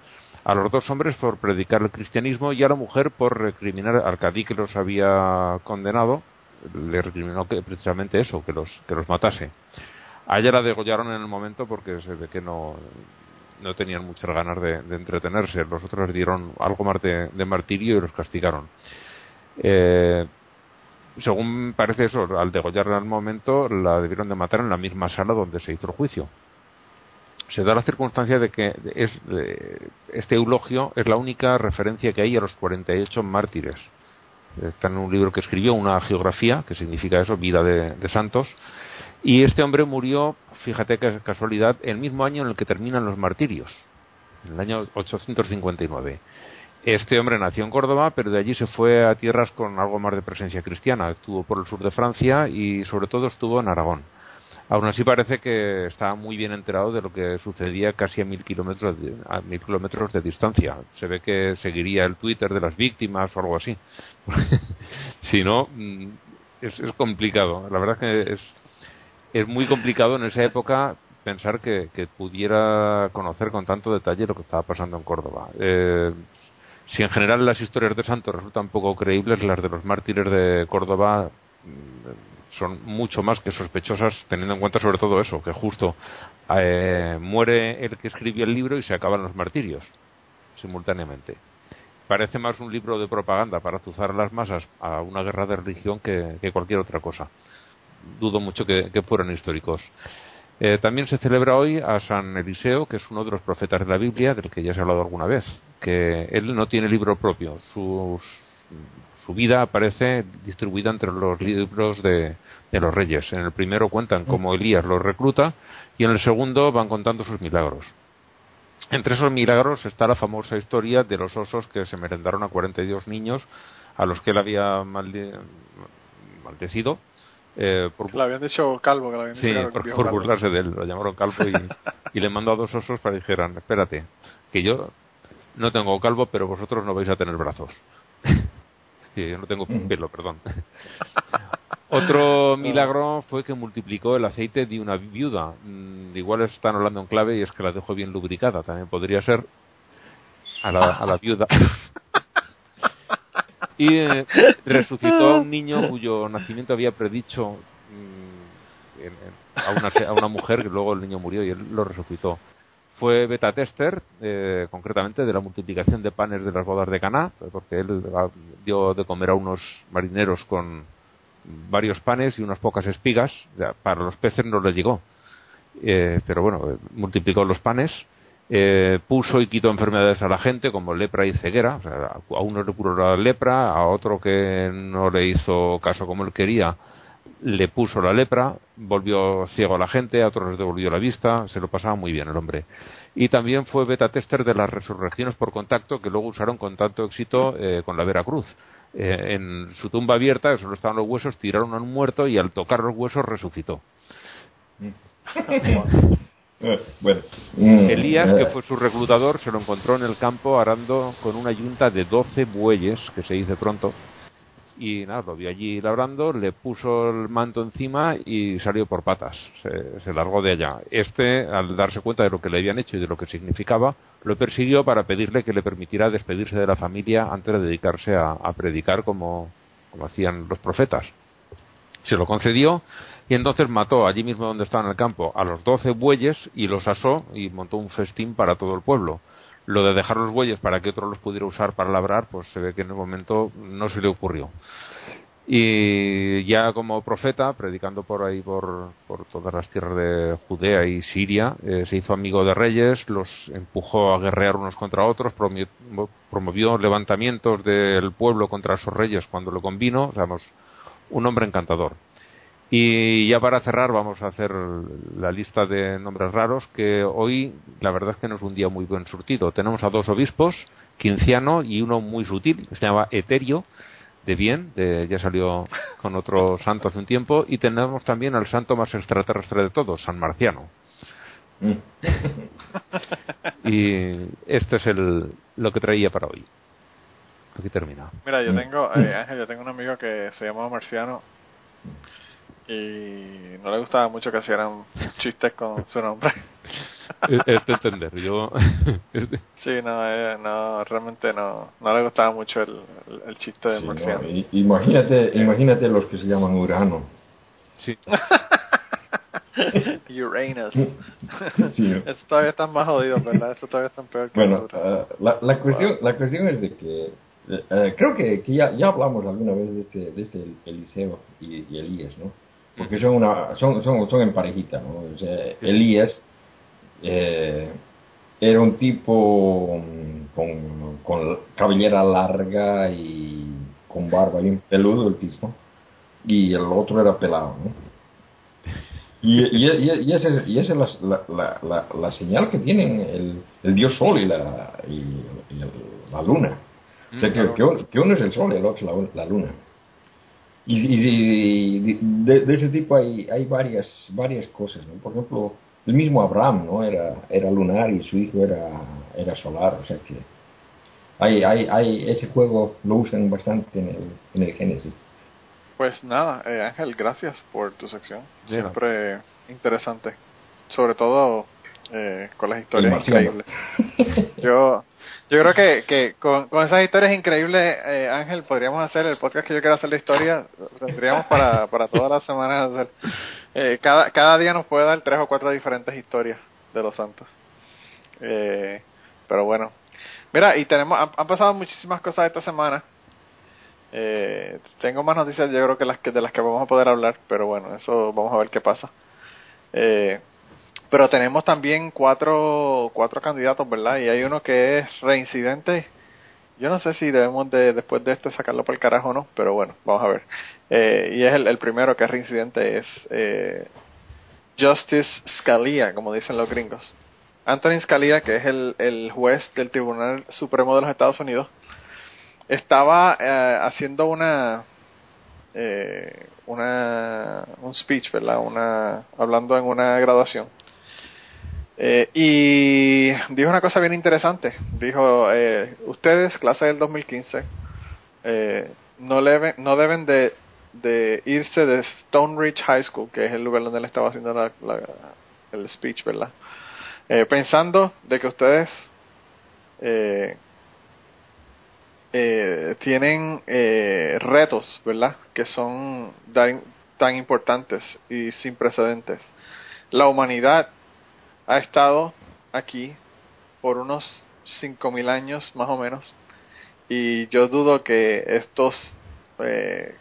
A los dos hombres por predicar el cristianismo y a la mujer por recriminar al cadí que los había condenado, le recriminó que, precisamente eso, que los, que los matase. A ella la degollaron en el momento porque se ve que no, no tenían muchas ganas de, entretenerse. Los otros dieron algo más de, martirio y los castigaron. Eh, según parece eso, al degollarla el momento, la debieron de matar en la misma sala donde se hizo el juicio. Se da la circunstancia de que es, este eulogio es la única referencia que hay a los 48 mártires. Está en un libro que escribió, una geografía, que significa eso, vida de santos, y este hombre murió, fíjate que casualidad, el mismo año en el que terminan los martirios, en el año 859. Este hombre nació en Córdoba, pero de allí se fue a tierras con algo más de presencia cristiana. Estuvo por el sur de Francia y sobre todo estuvo en Aragón. Aún así parece que estaba muy bien enterado de lo que sucedía casi a mil kilómetros de, a mil kilómetros de distancia. Se ve que seguiría el Twitter de las víctimas o algo así. si no, mm, es, es, complicado. La verdad es que es, es muy complicado en esa época pensar que, pudiera conocer con tanto detalle lo que estaba pasando en Córdoba. Eh, si en general las historias de santos resultan poco creíbles, las de los mártires de Córdoba mm, son mucho más que sospechosas, teniendo en cuenta sobre todo eso, que justo eh, muere el que escribió el libro y se acaban los martirios simultáneamente. Parece más un libro de propaganda para azuzar a las masas a una guerra de religión que cualquier otra cosa dudo mucho que, fueran históricos. Eh, también se celebra hoy a San Eliseo, que es uno de los profetas de la Biblia, del que ya se ha hablado alguna vez, que él no tiene libro propio. su vida aparece distribuida entre los libros de, los reyes. En el primero cuentan cómo Elías los recluta y en el segundo van contando sus milagros. Entre esos milagros está la famosa historia de los osos que se merendaron a 42 niños a los que él había maldecido eh, por, le habían dicho calvo, que lo habían sí, por, burlarse de él, lo llamaron calvo y, le mandó a dos osos para que dijeran, espérate, que yo no tengo calvo, pero vosotros no vais a tener brazos. sí, yo no tengo pelo, perdón. Otro milagro fue que multiplicó el aceite de una viuda. Mm, igual están hablando en clave y es que la dejó bien lubricada. También podría ser a la, a la viuda. Y eh, resucitó a un niño cuyo nacimiento había predicho mm, a, una, a, una, mujer que luego el niño murió y él lo resucitó. Fue beta tester, eh, concretamente de la multiplicación de panes de las bodas de Caná, porque él dio de comer a unos marineros con varios panes y unas pocas espigas. para los peces no le llegó, eh, pero bueno, multiplicó los panes eh, puso y quitó enfermedades a la gente como lepra y ceguera. a uno le curó la lepra, a otro que no le hizo caso como él quería, le puso la lepra, volvió ciego a la gente, a otros les devolvió la vista, se lo pasaba muy bien el hombre. Y también fue beta tester de las resurrecciones por contacto que luego usaron con tanto éxito eh, con la Veracruz. Eh, en su tumba abierta, solo estaban los huesos, tiraron a un muerto y al tocar los huesos resucitó. Eh, bueno. Mm, Elías, que eh. fue su reclutador, se lo encontró en el campo arando con una yunta de 12 bueyes, que se dice pronto. Y nada, lo vio allí labrando, le puso el manto encima y salió por patas. Se, largó de allá. Este, al darse cuenta de lo que le habían hecho y de lo que significaba, lo persiguió para pedirle que le permitiera despedirse de la familia antes de dedicarse a, predicar como, como hacían los profetas. Se lo concedió y entonces mató allí mismo donde estaba en el campo a los doce bueyes y los asó y montó un festín para todo el pueblo. Lo de dejar los bueyes para que otro los pudiera usar para labrar, pues se ve que en el momento no se le ocurrió. Y ya como profeta, predicando por ahí, por, por todas las tierras de Judea y Siria, eh, se hizo amigo de reyes, los empujó a guerrear unos contra otros, promovió levantamientos del pueblo contra esos reyes cuando lo convino, o un hombre encantador. Y ya para cerrar vamos a hacer la lista de nombres raros que hoy la verdad es que no es un día muy buen surtido. Tenemos a dos obispos, Quinciano y uno muy sutil, que se llama Eterio, de bien, ya salió con otro santo hace un tiempo, y tenemos también al santo más extraterrestre de todos, San Marciano. Mm. Y esto es el, lo que traía para hoy. Aquí termina. Mira, yo Mm. tengo, eh, Ángel, yo tengo un amigo que se llama Marciano y no le gustaba mucho que hicieran chistes con su nombre. Es de entender. Yo. Sí, no, eh, no, realmente no, no le gustaba mucho el, el, el chiste de Sí, ¿no? Marciano. I- Imagínate, imagínate los que se llaman Urano. sí. Uranus. Sí, ¿no? Eso todavía están más jodidos, ¿verdad? Eso todavía están peor que Bueno, eh, la, la, cuestión, la cuestión es de que eh, eh, creo que, que ya, ya hablamos alguna vez de este, de este Eliseo y, y Elías, ¿no? Porque son, una, son, son, son en parejita, ¿no? O sea, Elías eh, era un tipo mm, con, con cabellera larga y con barba y un peludo el piso, y el otro era pelado, ¿no? Y, y, y, y esa, y esa es la, la, la, la señal que tienen el, el dios sol y la, y, la luna. O sea, que, que uno, que uno es el sol y el otro es la, la luna. Y, y- y de, de ese tipo hay, hay varias, varias cosas. ¿no? Por ejemplo, el mismo Abraham no era, era lunar y su hijo era, era solar. O sea que hay, hay, hay, ese juego lo usan bastante en el, en el Génesis. Pues nada, eh, Ángel, gracias por tu sección. Siempre interesante. Sobre todo eh, con las historias increíbles. Yo, yo creo que, que con, esas historias increíbles, eh, Ángel, podríamos hacer el podcast que yo quiero hacer de historia. Tendríamos para, para todas las semanas hacer. Eh, cada, cada día nos puede dar tres o cuatro diferentes historias de los santos. Eh, pero bueno. Mira, y tenemos, han, han pasado muchísimas cosas esta semana. Eh, tengo más noticias, yo creo que las que de las que vamos a poder hablar, pero bueno, eso vamos a ver qué pasa. Eh, pero tenemos también cuatro, cuatro candidatos, ¿verdad? Y hay uno que es reincidente. Yo no sé si debemos de, después de este sacarlo por el carajo o no, pero bueno, vamos a ver. Eh, y es el, el primero que es reincidente, es eh, Justice Scalia, como dicen los gringos. Anthony Scalia, que es el, el juez del Tribunal Supremo de los Estados Unidos, estaba eh, haciendo una eh, una un speech verdad una hablando en una graduación Eh, y dijo una cosa bien interesante dijo eh, ustedes clase del 2015 eh, no deben no deben de, irse de Stone Ridge High School que es el lugar donde él estaba haciendo la, el speech verdad Eh, pensando de que ustedes eh, eh, tienen retos, ¿verdad? Que son tan importantes y sin precedentes. La humanidad ha estado aquí por unos 5.000 años más o menos y yo dudo que estos eh,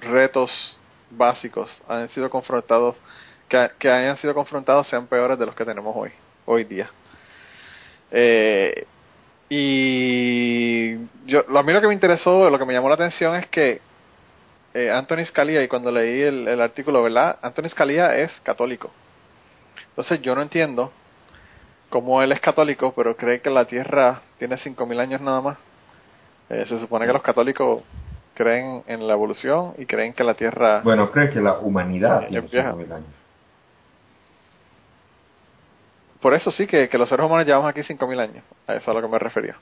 retos básicos han sido confrontados que, hayan sido confrontados sean peores de los que tenemos hoy hoy día eh, y yo, lo- a mí lo que me interesó, lo que me llamó la atención es que eh, Anthony Scalia, y cuando leí el, el artículo, ¿verdad? Anthony Scalia es católico. Entonces yo no entiendo cómo él es católico, pero cree que la Tierra tiene 5.000 años nada más. Eh, se supone que los católicos creen en la evolución y creen que la Tierra... Bueno, creo que la humanidad tiene vieja. 5.000 años. Por eso sí que, que los seres humanos llevamos aquí 5.000 años. A eso es a lo que me refería.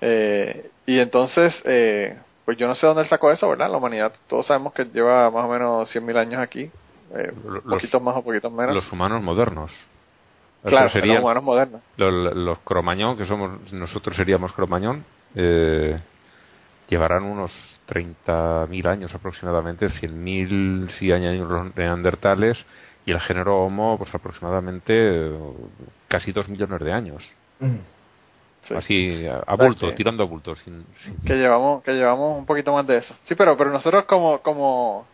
Eh, y entonces, eh, pues yo no sé dónde él sacó eso, ¿verdad? La humanidad, todos sabemos que lleva más o menos 100.000 años aquí. Eh, Los- poquitos más o poquitos menos. Los humanos modernos. claro, serían los humanos modernos. los, los cromañón, que somos nosotros seríamos cromañón, eh, llevarán unos 30.000 años aproximadamente, 100.000 si añadimos los neandertales, y el género Homo, pues aproximadamente casi 2 millones de años. Sí. Así, a, a O sea bulto, que- tirando a bulto. Sin, sin- que llevamos que llevamos un poquito más de eso sí pero pero nosotros como como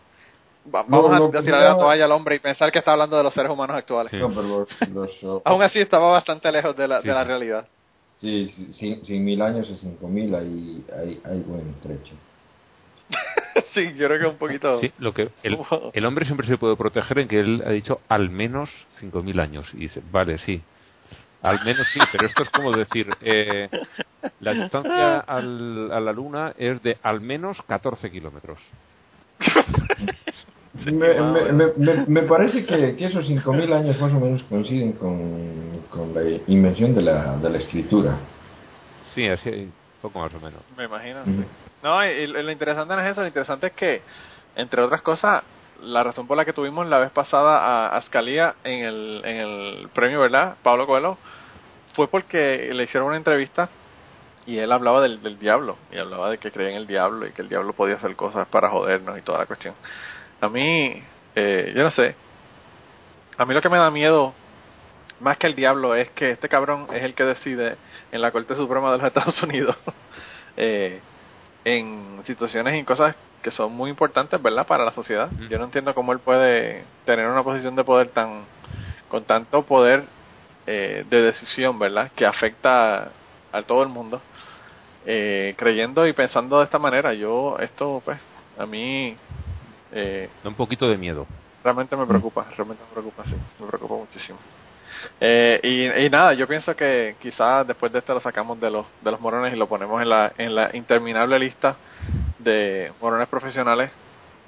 vamos No, a, tirar la toalla al hombre y pensar que está hablando de los seres humanos actuales Sí. No, pero los, los, aún así estaba bastante lejos de la, Sí, de la realidad sí, sí, sí, 100.000 años y 5.000 hay, hay, hay buen trecho. sí yo creo que un poquito Sí, lo que el, el hombre siempre se puede proteger en que él ha dicho al menos 5.000 años. Y dice, vale, sí. Al menos sí, pero esto es como decir, eh, la distancia al- a la Luna es de al menos 14 kilómetros. Me, me, me, me, me parece que, que esos 5.000 años más o menos coinciden con, con la invención de la, de la escritura. Sí, así, poco más o menos. Me imagino, sí. No, y, y lo interesante no es eso, lo interesante es que, entre otras cosas, la razón por la que tuvimos la vez pasada a Ascalía en el, en el premio, ¿verdad? Pablo Coelho, fue porque le hicieron una entrevista y él hablaba del, del diablo, y hablaba de que creía en el diablo y que el diablo podía hacer cosas para jodernos y toda la cuestión. A mí, eh, yo no sé, a mí lo que me da miedo más que el diablo es que este cabrón es el que decide en la Corte Suprema de los Estados Unidos eh, en situaciones y cosas que son muy importantes, ¿verdad? Para la sociedad. Yo no entiendo cómo él puede tener una posición de poder tan con tanto poder eh, de decisión, ¿verdad? Que afecta a, a todo el mundo. Eh, creyendo y pensando de esta manera, yo esto, pues, a mí eh, Da un poquito de miedo. realmente me preocupa, realmente me preocupa, sí, me preocupa muchísimo. Eh, y, y nada, yo pienso que quizás después de esto lo sacamos de los de los morones y lo ponemos en la en la interminable lista de morones profesionales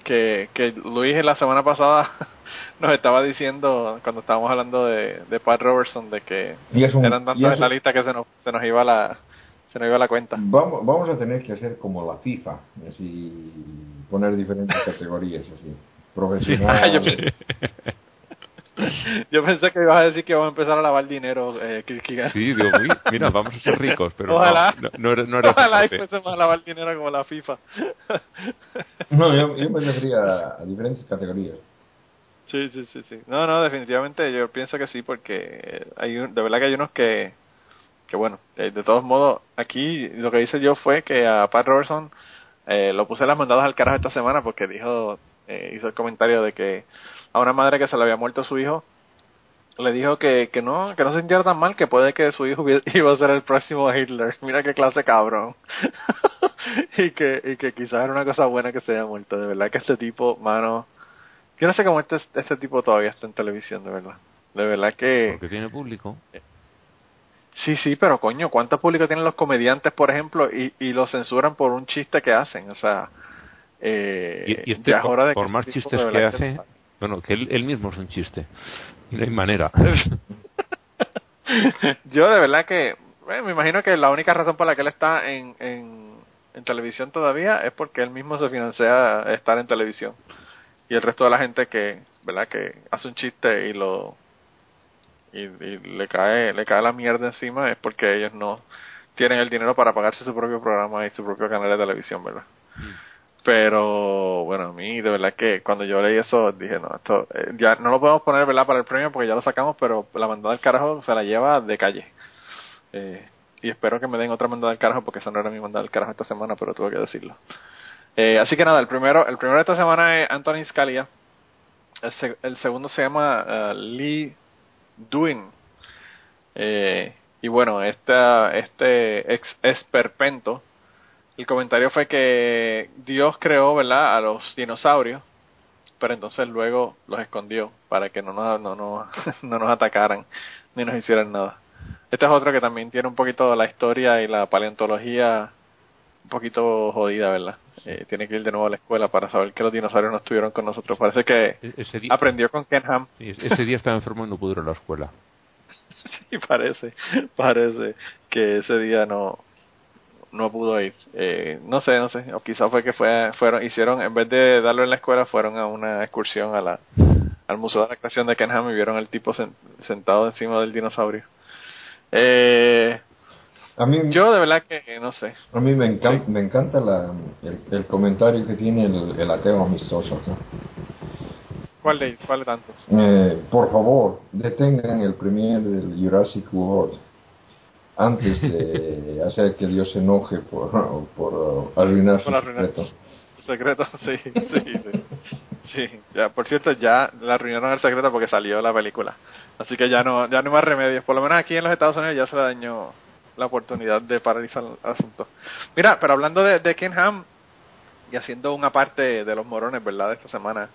que, que Luis en la semana pasada nos estaba diciendo cuando estábamos hablando de, de Pat Robertson de que eran tantos en la lista que se nos se nos iba la se nos iba la cuenta. Vamos, vamos a tener que hacer como la FIFA, así poner diferentes categorías, así. Profesional. Yo pensé- Yo pensé que ibas a decir que vamos a empezar a lavar dinero, eh, Kierkegaard. Sí, digo, uy, mira, vamos a ser ricos, pero no, Ojalá. no, no, era- no era Ojalá fuésemos a lavar dinero como la FIFA. No, yo, yo me refería a, a diferentes categorías. Sí, sí, sí, sí. No, no, definitivamente yo pienso que sí, porque hay un- de verdad que hay unos que, que bueno, eh, de todos modos, aquí lo que hice yo fue que a Pat Robertson eh, lo puse las mandadas al carajo esta semana porque dijo, eh, hizo el comentario de que a una madre que se le había muerto su hijo, le dijo que, que no, que no se sintiera tan mal, que puede que su hijo iba a ser el próximo Hitler. Mira qué clase cabrón. y que, y que quizás era una cosa buena que se haya muerto. De verdad que este tipo, mano, yo no sé cómo este, este tipo todavía está en televisión, de verdad. De verdad que... Porque tiene público. Sí, sí, pero coño, ¿cuánto público tienen los comediantes, por ejemplo, y, y lo censuran por un chiste que hacen? O sea, eh, Y, y este, ya es hora de por que más chistes que hace, bueno, que él, él mismo es un chiste. No hay manera. Yo de verdad que bueno, me imagino que la única razón por la que él está en, en, en televisión todavía es porque él mismo se financia estar en televisión. Y el resto de la gente que, ¿verdad? Que hace un chiste y lo y, y le cae le cae la mierda encima es porque ellos no tienen el dinero para pagarse su propio programa y su propio canal de televisión, ¿verdad? Pero bueno, a mí de verdad que cuando yo leí eso dije, no, esto eh, ya no lo podemos poner, ¿verdad? Para el premio porque ya lo sacamos, pero la mandada del carajo se la lleva de calle. Eh, y espero que me den otra mandada del carajo porque esa no era mi mandada del carajo esta semana, pero tuve que decirlo. Eh, así que nada, el primero, el primero de esta semana es Anthony Scalia. El segundo se llama eh, Lee Duin. Eh, y bueno, esta, este ex esperpento, el comentario fue que Dios creó, ¿verdad?, a los dinosaurios, pero entonces luego los escondió para que no nos, no, nos- no nos atacaran ni nos hicieran nada. Este es otro que también tiene un poquito la historia y la paleontología un poquito jodida, ¿verdad? Eh, tiene que ir de nuevo a la escuela para saber que los dinosaurios no estuvieron con nosotros. Parece que E- Ese día, aprendió con Ken Ham. sí, ese día estaba enfermo y no pudo ir a la escuela. Sí, parece, parece que ese día no no pudo ir. Eh, no sé, no sé. O quizás fue que fue, fueron, hicieron, en vez de darlo en la escuela, fueron a una excursión a la, al Museo de la Creación de Ken Ham y vieron al tipo sen- sentado encima del dinosaurio. Eh, A mí, yo de verdad que no sé. a mí me, encanta Sí. me encanta la, el, el comentario que tiene el, el ateo amistoso. ¿Cuál de, cuál de tantos? Eh, por favor, detengan el premier del Jurassic World antes de hacer que Dios se enoje por, por arruinar su Por arruinar secreto. Secreto, sí, sí, sí. Sí, ya, por cierto, ya la arruinaron el secreto porque salió la película. Así que ya no, ya no hay más remedios. Por lo menos aquí en los Estados Unidos ya se le dañó la oportunidad de paralizar el asunto. Mira, pero hablando de, de Ken Ham y haciendo una parte de los morones, ¿verdad? De esta semana.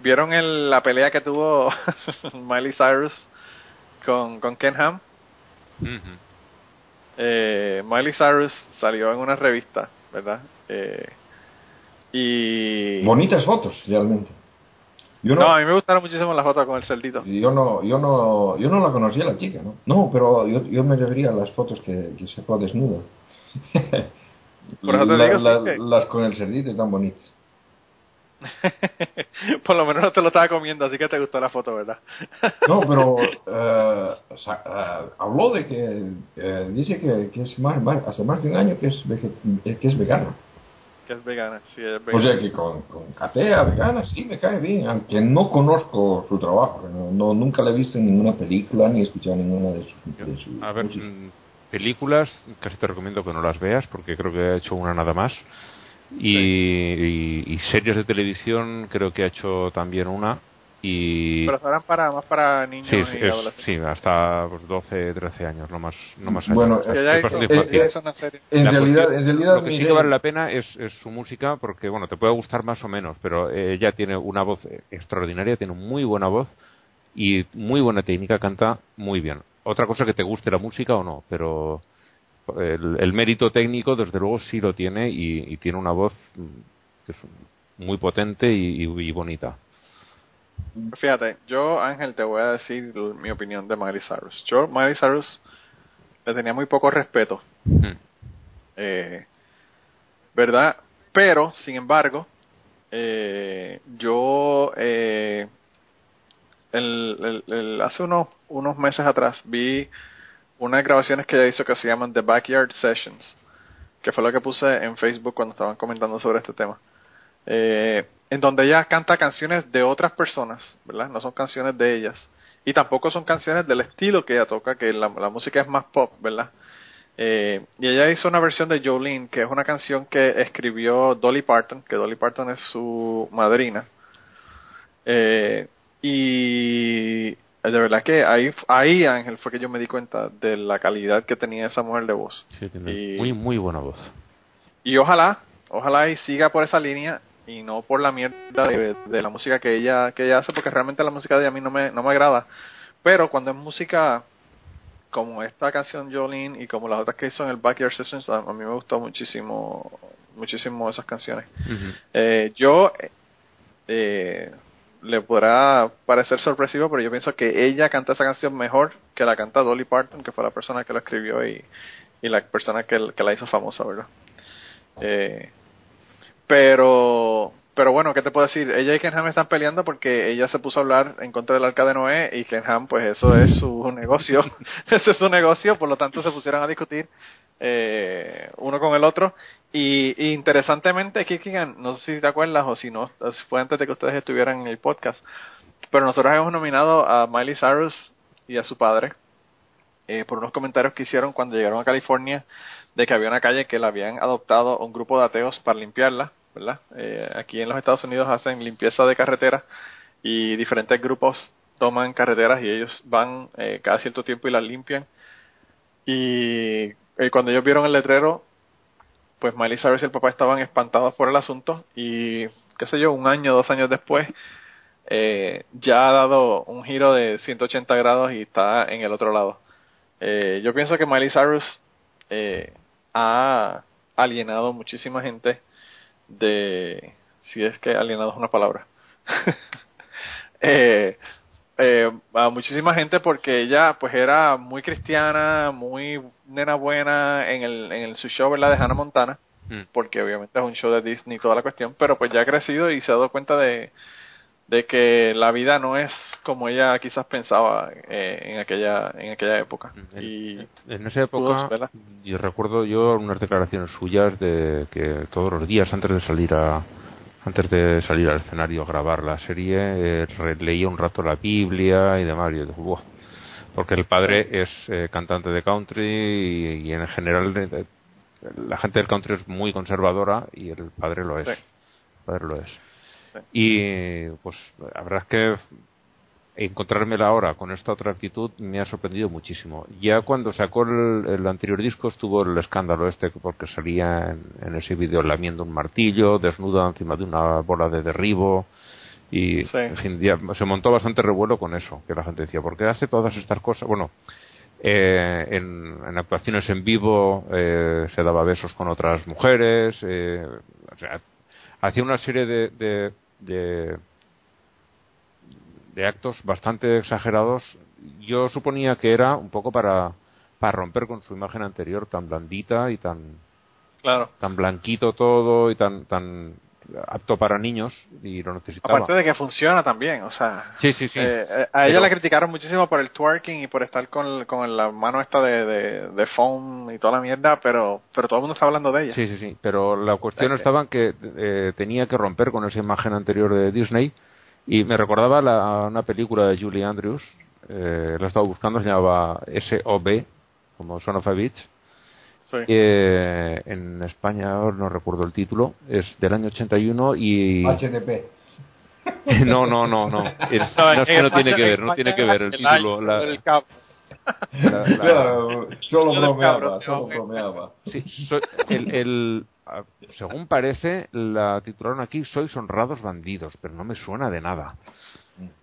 ¿Vieron el, la pelea que tuvo Miley Cyrus con, con Ken Ham? Eh, Miley Cyrus salió en una revista, ¿verdad? Eh, y Bonitas fotos, realmente. Yo no, a mí me gustaron muchísimo las fotos con el cerdito. Yo no, yo no, yo no la conocía la chica, ¿no? No, pero yo, yo me refería a las fotos que, que sacó desnuda. Por eso te La- digo, sí, la- que- Las con el cerdito están bonitas. Por lo menos no te lo estaba comiendo, así que te gustó la foto, ¿verdad? No, pero eh, sa- eh, habló de que eh, dice que, que es más, más- hace más de un año que es, que es vegana. Que es vegana, sí, es O vegana. sea que con, con catea vegana sí me cae bien, aunque no conozco su trabajo, no, no- nunca la he visto en ninguna película ni he escuchado ninguna de sus de su A ver, música. mm, películas casi te recomiendo que no las veas porque creo que ha hecho una nada más. Y, y- y series de televisión creo que ha hecho también una. Y Pero serán para, más para niños sí, y es- es- adolescentes. sí, hasta pues, 12, 13 años, no más, no más Bueno, años. Que es- ya una serie. En La realidad, cuestión- en realidad lo que sí que vale la pena es, es su música porque bueno te puede gustar más o menos pero ella tiene una voz extraordinaria tiene muy buena voz y muy buena técnica canta muy bien otra cosa que te guste la música o no pero el, el mérito técnico desde luego sí lo tiene y, y tiene una voz mm, que es muy potente y, y- y bonita Fíjate, yo, Ángel, te voy a decir mi opinión de Miley Cyrus. Yo, Miley Cyrus, le tenía muy poco respeto, Mm. eh, ¿verdad? Pero, sin embargo, eh, yo, eh, el- el- el- hace unos, unos meses atrás vi unas grabaciones que ella hizo que se llaman The Backyard Sessions, que fue lo que puse en Facebook cuando estaban comentando sobre este tema. Eh, en donde ella canta canciones de otras personas, ¿verdad? No son canciones de ellas. Y tampoco son canciones del estilo que ella toca, que la, la música es más pop, ¿verdad? Eh, y ella hizo una versión de Jolene, que es una canción que escribió Dolly Parton, que Dolly Parton es su madrina. Eh, y de verdad que ahí, ahí, Ángel, fue que yo me di cuenta de la calidad que tenía esa mujer de voz. Sí, tiene Y- muy muy buena voz Y ojalá, ojalá y siga por esa línea y no por la mierda de, de la música que ella que ella hace, porque realmente la música de ella a mí no me, no me agrada. Pero cuando es música como esta canción Jolene y como las otras que hizo en el Backyard Sessions, a, mí me gustó muchísimo, muchísimo esas canciones. Eh, yo eh, le podrá parecer sorpresivo, pero yo pienso que ella canta esa canción mejor que la canta Dolly Parton, que fue la persona que la escribió y, y la persona que, que la hizo famosa, ¿verdad? Eh, pero, pero bueno, ¿qué te puedo decir? Ella y Ken Ham están peleando porque ella se puso a hablar en contra del arca de Noé y Ken Ham, pues eso es su negocio, ese es su negocio, por lo tanto se pusieron a discutir eh, uno con el otro. Y, interesantemente, Kirkigan, no sé si te acuerdas o si no, fue antes de que ustedes estuvieran en el podcast, pero nosotros hemos nominado a Miley Cyrus y a su padre eh, por unos comentarios que hicieron cuando llegaron a California de que había una calle que la habían adoptado un grupo de ateos para limpiarla, ¿verdad? Eh, aquí en los Estados Unidos hacen limpieza de carreteras y diferentes grupos toman carreteras y ellos van eh, cada cierto tiempo y las limpian. Y eh, cuando ellos vieron el letrero, pues Miley Cyrus y el papá estaban espantados por el asunto y qué sé yo, un año, dos años después, eh, ya ha dado un giro de 180 grados y está en el otro lado. Yo pienso que Miley Cyrus ha alienado muchísima gente de, si es que alienado es una palabra, eh, eh, a muchísima gente porque ella pues era muy cristiana, muy nena buena en el, en el su show ¿verdad? de Hannah Montana, Mm. porque obviamente es un show de Disney toda la cuestión, pero pues ya ha crecido y se ha dado cuenta de, de que la vida no es como ella quizás pensaba eh, en aquella en aquella época. En, Y en esa época, yo recuerdo yo unas declaraciones suyas de que todos los días antes de salir a antes de salir al escenario a grabar la serie eh, leía un rato la Biblia y demás. Y yo "Buah". porque el padre es eh, cantante de country y, y en general eh, la gente del country es muy conservadora y el padre lo es. Sí. El padre lo es. Sí. Y pues la verdad es que encontrármela ahora con esta otra actitud me ha sorprendido muchísimo. Ya cuando sacó el, el anterior disco estuvo el escándalo este porque salía en, en ese vídeo lamiendo un martillo, desnuda encima de una bola de derribo y Sí. en fin, ya se montó bastante revuelo con eso, que la gente decía, ¿por qué hace todas estas cosas? Bueno, eh, en, en actuaciones en vivo eh, se daba besos con otras mujeres, eh, o sea, hacía una serie de, de, de, de actos bastante exagerados. Yo suponía que era un poco para, para romper con su imagen anterior tan blandita y tan, Claro. tan blanquito todo y tan, tan apto para niños y lo necesitaba. Aparte de que funciona también, o sea. Sí, sí, sí. eh, eh, a ella Pero- la criticaron muchísimo por el twerking y por estar con, con la mano esta de, de, de foam y toda la mierda, pero, pero todo el mundo está hablando de ella. Sí, sí, sí. Pero la cuestión estaba en que eh, tenía que romper con esa imagen anterior de Disney y me recordaba la- una película de Julie Andrews. Eh, la he estado buscando, se llamaba S.O.B., como Son of a Beach. Sí. Eh, en España ahora no recuerdo el título. Es del año 81 y... HDP. no, no, no, no. Es- No, no, es en que no tiene que ver, no tiene que ver el título. la- la- la- solo bromeaba, solo bromeaba. Sí, el, el- según parece, la titularon aquí Sois honrados bandidos, pero no me suena de nada.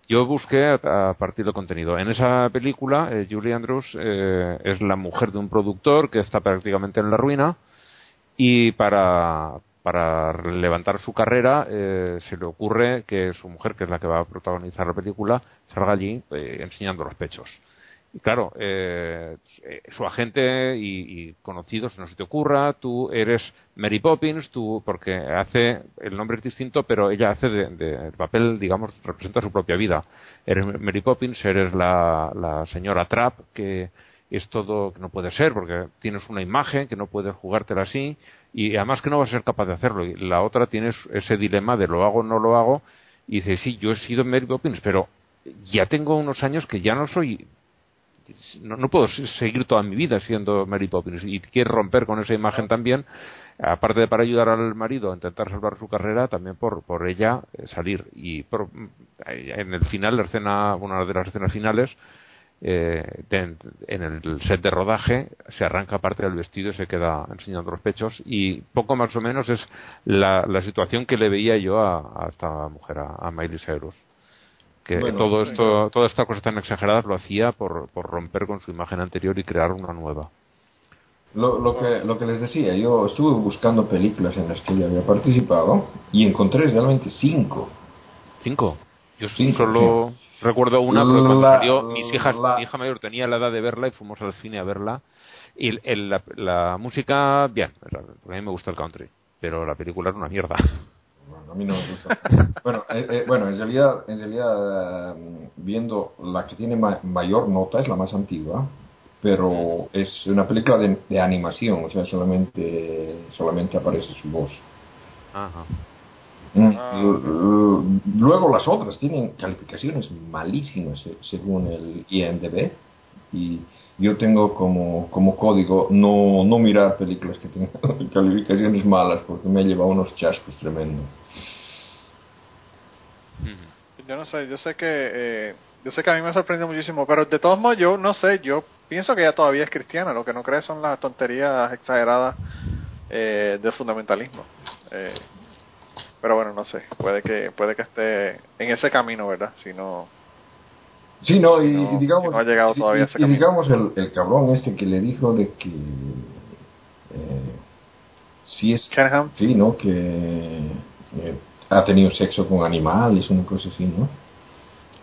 Yo busqué a, partir del contenido. En esa película, eh, Julie Andrews eh, es la mujer de un productor que está prácticamente en la ruina y para, para levantar su carrera eh, se le ocurre que su mujer, que es la que va a protagonizar la película, salga allí eh, enseñando los pechos. Claro, eh, eh, su agente y, y conocidos, no se te ocurra, tú eres Mary Poppins, tú, porque hace, el nombre es distinto, pero ella hace de, de- el papel, digamos, representa su propia vida. Eres Mary Poppins, eres la, la señora Trapp, que es todo que no puede ser, porque tienes una imagen que no puedes jugártela así, y además que no vas a ser capaz de hacerlo. Y la otra tienes ese dilema de lo hago o no lo hago, y dice, sí, yo he sido Mary Poppins, pero ya tengo unos años que ya no soy no, no puedo se- seguir toda mi vida siendo Mary Poppins. Y quiere romper con esa imagen también. Aparte de para ayudar al marido a intentar salvar su carrera también por por ella eh, salir. Y por- en el final la escena una de las escenas finales eh, en el set de rodaje se arranca parte del vestido y se queda enseñando los pechos. Y poco más o menos es la, la situación que le veía yo a, a esta mujer a, a Miley Cyrus que Bueno, todo sí. esto, todas estas cosas tan exageradas lo hacía por, por romper con su imagen anterior y crear una nueva. Lo, lo, que, lo que les decía, yo estuve buscando películas en las que ella había participado y encontré realmente cinco. Cinco. Yo Cinco, solo recuerdo una, cuando La- salió, mis hijas, la- mi hija mayor tenía la edad de verla y fuimos al cine a verla. Y el- el- la, la música, bien, a mí me gusta el country, pero la película era una mierda. Bueno, a mí no me gusta. bueno, eh, eh, bueno, en realidad, en realidad eh, viendo la que tiene ma- mayor nota es la más antigua, pero es una película de, de animación, o sea, solamente, solamente aparece su voz. Ajá. Mm, Ah. l- Luego las otras tienen calificaciones malísimas eh, según el IMDb y yo tengo como, como código no, no mirar películas que tengan calificaciones malas porque me lleva unos chascos tremendos. Yo no sé, yo sé que eh, yo sé que a mí me sorprendió muchísimo, pero de todos modos yo no sé, yo pienso que ella todavía es cristiana, lo que no cree son las tonterías exageradas eh, del fundamentalismo. Eh, pero bueno, no sé, puede que puede que esté en ese camino, ¿verdad? Si no Sí, no, y, No, y digamos, si no ha llegado y- todavía y- y digamos el, el cabrón este que le dijo de que eh, si es Shanahan, sí, ¿no? Que eh, ha tenido sexo con animales, una cosa así, ¿no?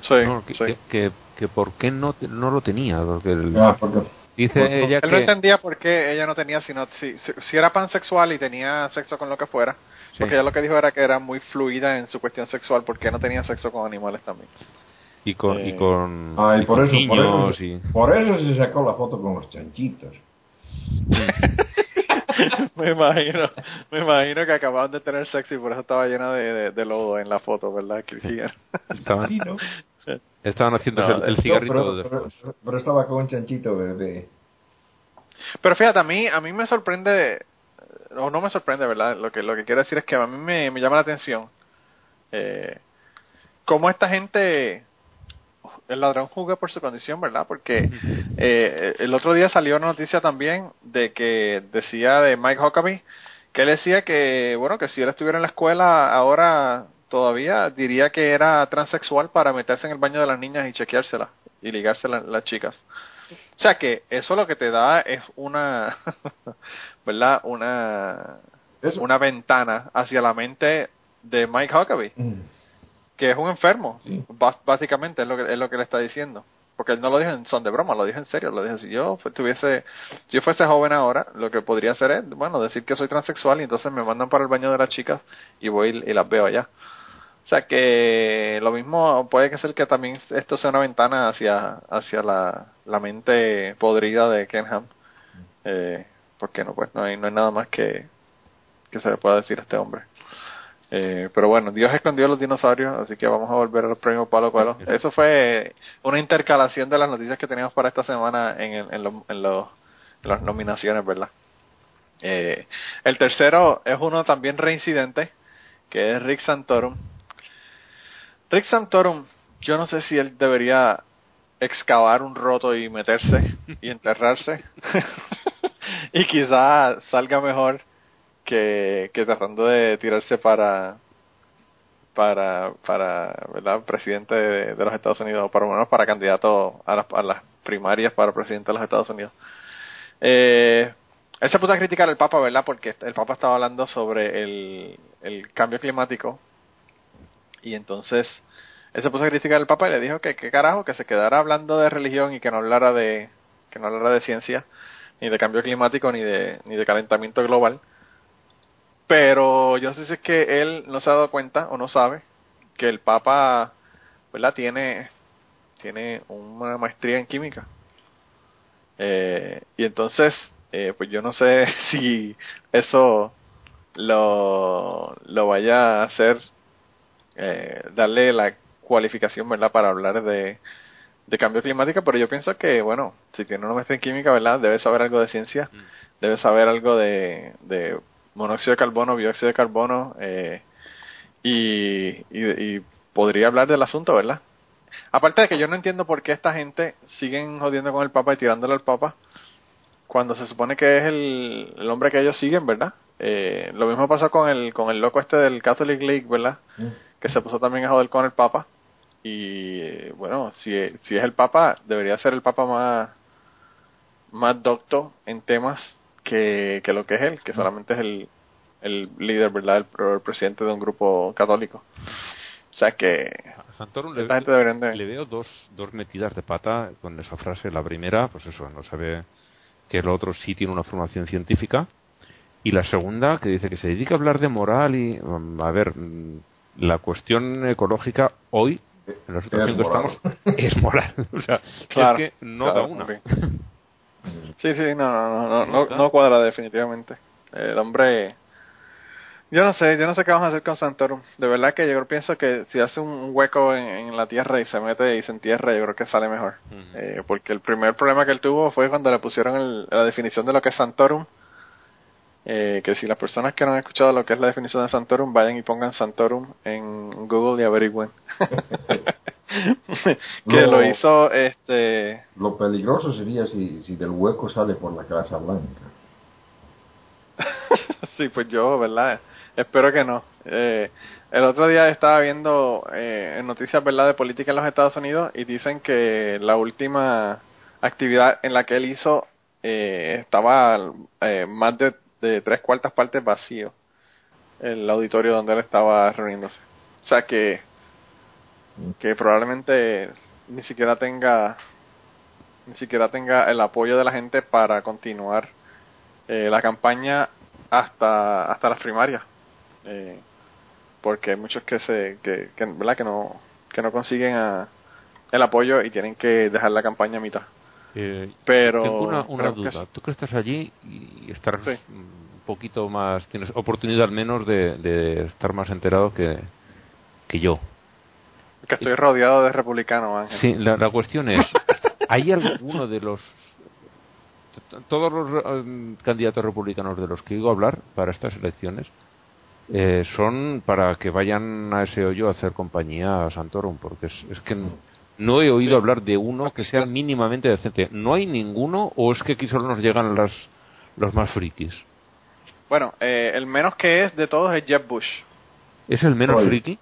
sí, No, que, sí. que, que, que por qué no, te- no lo tenía, porque el- Ah, porque dice porque- ella Él no entendía por qué ella no tenía, sino si, si, si era pansexual y tenía sexo con lo que fuera, Sí. porque ella lo que dijo era que era muy fluida en su cuestión sexual, porque no tenía sexo con animales también. Y con, y eh, con, Ah, y y por con eso, por eso, niños y... por eso se sacó la foto con los chanchitos. me imagino, me imagino que acababan de tener sexo y por eso estaba llena de, de, de lodo en la foto, ¿verdad? Cristian? Estaban, Sí, ¿no? estaban haciéndose No, el, el No, cigarrito pero, pero estaba con un chanchito bebé. Pero fíjate, a mí, a mí me sorprende, o no me sorprende, ¿verdad? Lo que, lo que quiero decir es que a mí me, me llama la atención eh, cómo esta gente, el ladrón juzga por su condición, ¿verdad? Porque eh, el otro día salió una noticia también de que decía de Mike Huckabee, que él decía que, bueno, que si él estuviera en la escuela ahora todavía diría que era transexual para meterse en el baño de las niñas y chequeárselas y ligarse la- las chicas. O sea que eso lo que te da es una, ¿verdad? Una, Eso- una ventana hacia la mente de Mike Huckabee. Mm. Que es un enfermo, Sí. básicamente es lo que es lo que le está diciendo. Porque él no lo dijo en son de broma, lo dijo en serio, lo dijo si yo tuviese, si yo fuese joven ahora, lo que podría hacer es, bueno, decir que soy transexual y entonces me mandan para el baño de las chicas y voy y las veo allá. O sea que lo mismo puede que ser que también esto sea una ventana hacia hacia la, la mente podrida de Kenham. Eh, porque no pues no hay no hay nada más que que se le pueda decir a este hombre. Eh, pero bueno, Dios escondió a los dinosaurios, así que vamos a volver al premio Palo Coelho. Eso fue una intercalación de las noticias que teníamos para esta semana en, los- en los- en las nominaciones, ¿verdad? Eh, el tercero es uno también reincidente, que es Rick Santorum. Rick Santorum, yo no sé si él debería excavar un roto y meterse y enterrarse. y quizá salga mejor que, tratando de tirarse para para para ¿verdad? presidente de, de los Estados Unidos o por lo menos para candidato a las, a las primarias para presidente de los Estados Unidos. Eh, él se puso a criticar al Papa verdad porque el Papa estaba hablando sobre el, el cambio climático. Y entonces él se puso a criticar al Papa y le dijo que qué carajo que se quedara hablando de religión y que no hablara de que no hablara de ciencia ni de cambio climático ni de ni de calentamiento global pero yo no sé si es que él no se ha dado cuenta o no sabe que el Papa, ¿verdad? Tiene, tiene una maestría en química. Eh, y entonces, eh, pues yo no sé si eso lo, lo vaya a hacer, eh, darle la cualificación, ¿verdad? Para hablar de, de cambio climático, pero yo pienso que, bueno, si tiene una maestría en química, ¿verdad? Debe saber algo de ciencia, debe saber algo de, de monóxido de carbono, dióxido de carbono, eh, y, y, y podría hablar del asunto, ¿verdad? Aparte de que yo no entiendo por qué esta gente siguen jodiendo con el Papa y tirándole al Papa cuando se supone que es el, el hombre que ellos siguen, ¿verdad? Eh, lo mismo pasó con el con el loco este del Catholic League, ¿verdad? Mm. Que se puso también a joder con el Papa y bueno, si, si es el Papa, debería ser el Papa más más docto en temas que, que lo que es él, que solamente es el, el líder, ¿verdad? El, el presidente de un grupo católico. O sea que A Santoro le, esta gente deberían de... le veo dos, dos metidas de pata con esa frase. La primera, pues eso, no sabe que el otro sí tiene una formación científica. Y la segunda, que dice que se dedica a hablar de moral y, mm, a ver, mm, la cuestión ecológica hoy, en situación que moral. estamos, es moral. o sea, Claro, es que no claro, da una. Sí, sí, no, no, no, no, no, no cuadra definitivamente. El hombre... Yo no sé, yo no sé qué vamos a hacer con Santorum. De verdad que yo pienso que si hace un hueco en, la tierra y se mete y se entierra, yo creo que sale mejor. Eh, porque el primer problema que él tuvo fue cuando le pusieron el- la definición de lo que es Santorum. Eh, que si las personas que no han escuchado lo que es la definición de Santorum, vayan y pongan Santorum en Google y averigüen. que lo hizo este Lo peligroso sería si, si del hueco sale por la Casa Blanca. sí, pues yo, ¿verdad? Espero que no. Eh, el otro día estaba viendo eh, noticias, ¿verdad?, de política en los Estados Unidos y dicen que la última actividad en la que él hizo eh, estaba eh, más de, de tres cuartas partes vacío el auditorio donde él estaba reuniéndose. O sea que, que probablemente ni siquiera tenga ni siquiera tenga el apoyo de la gente para continuar eh, la campaña hasta hasta las primarias eh, porque hay muchos que se que, que, ¿verdad? que no que no consiguen a- el apoyo y tienen que dejar la campaña a mitad Eh, pero Tengo una, que duda. sí. Tú que estás allí y estar Sí. un poquito más, tienes oportunidad al menos de, de estar más enterado que, que yo. que estoy rodeado de republicanos Ángel. Sí, la, la cuestión es, ¿hay alguno de los... Todos los eh, candidatos republicanos de los que oigo hablar para estas elecciones eh, son para que vayan a ese hoyo a hacer compañía a Santorum, porque es, es que no he oído Sí. hablar de uno que sea mínimamente decente. ¿No hay ninguno o es que aquí solo nos llegan las, los más frikis? bueno eh, el menos que es de todos es Jeb Bush ¿Es el menos Oye. friki?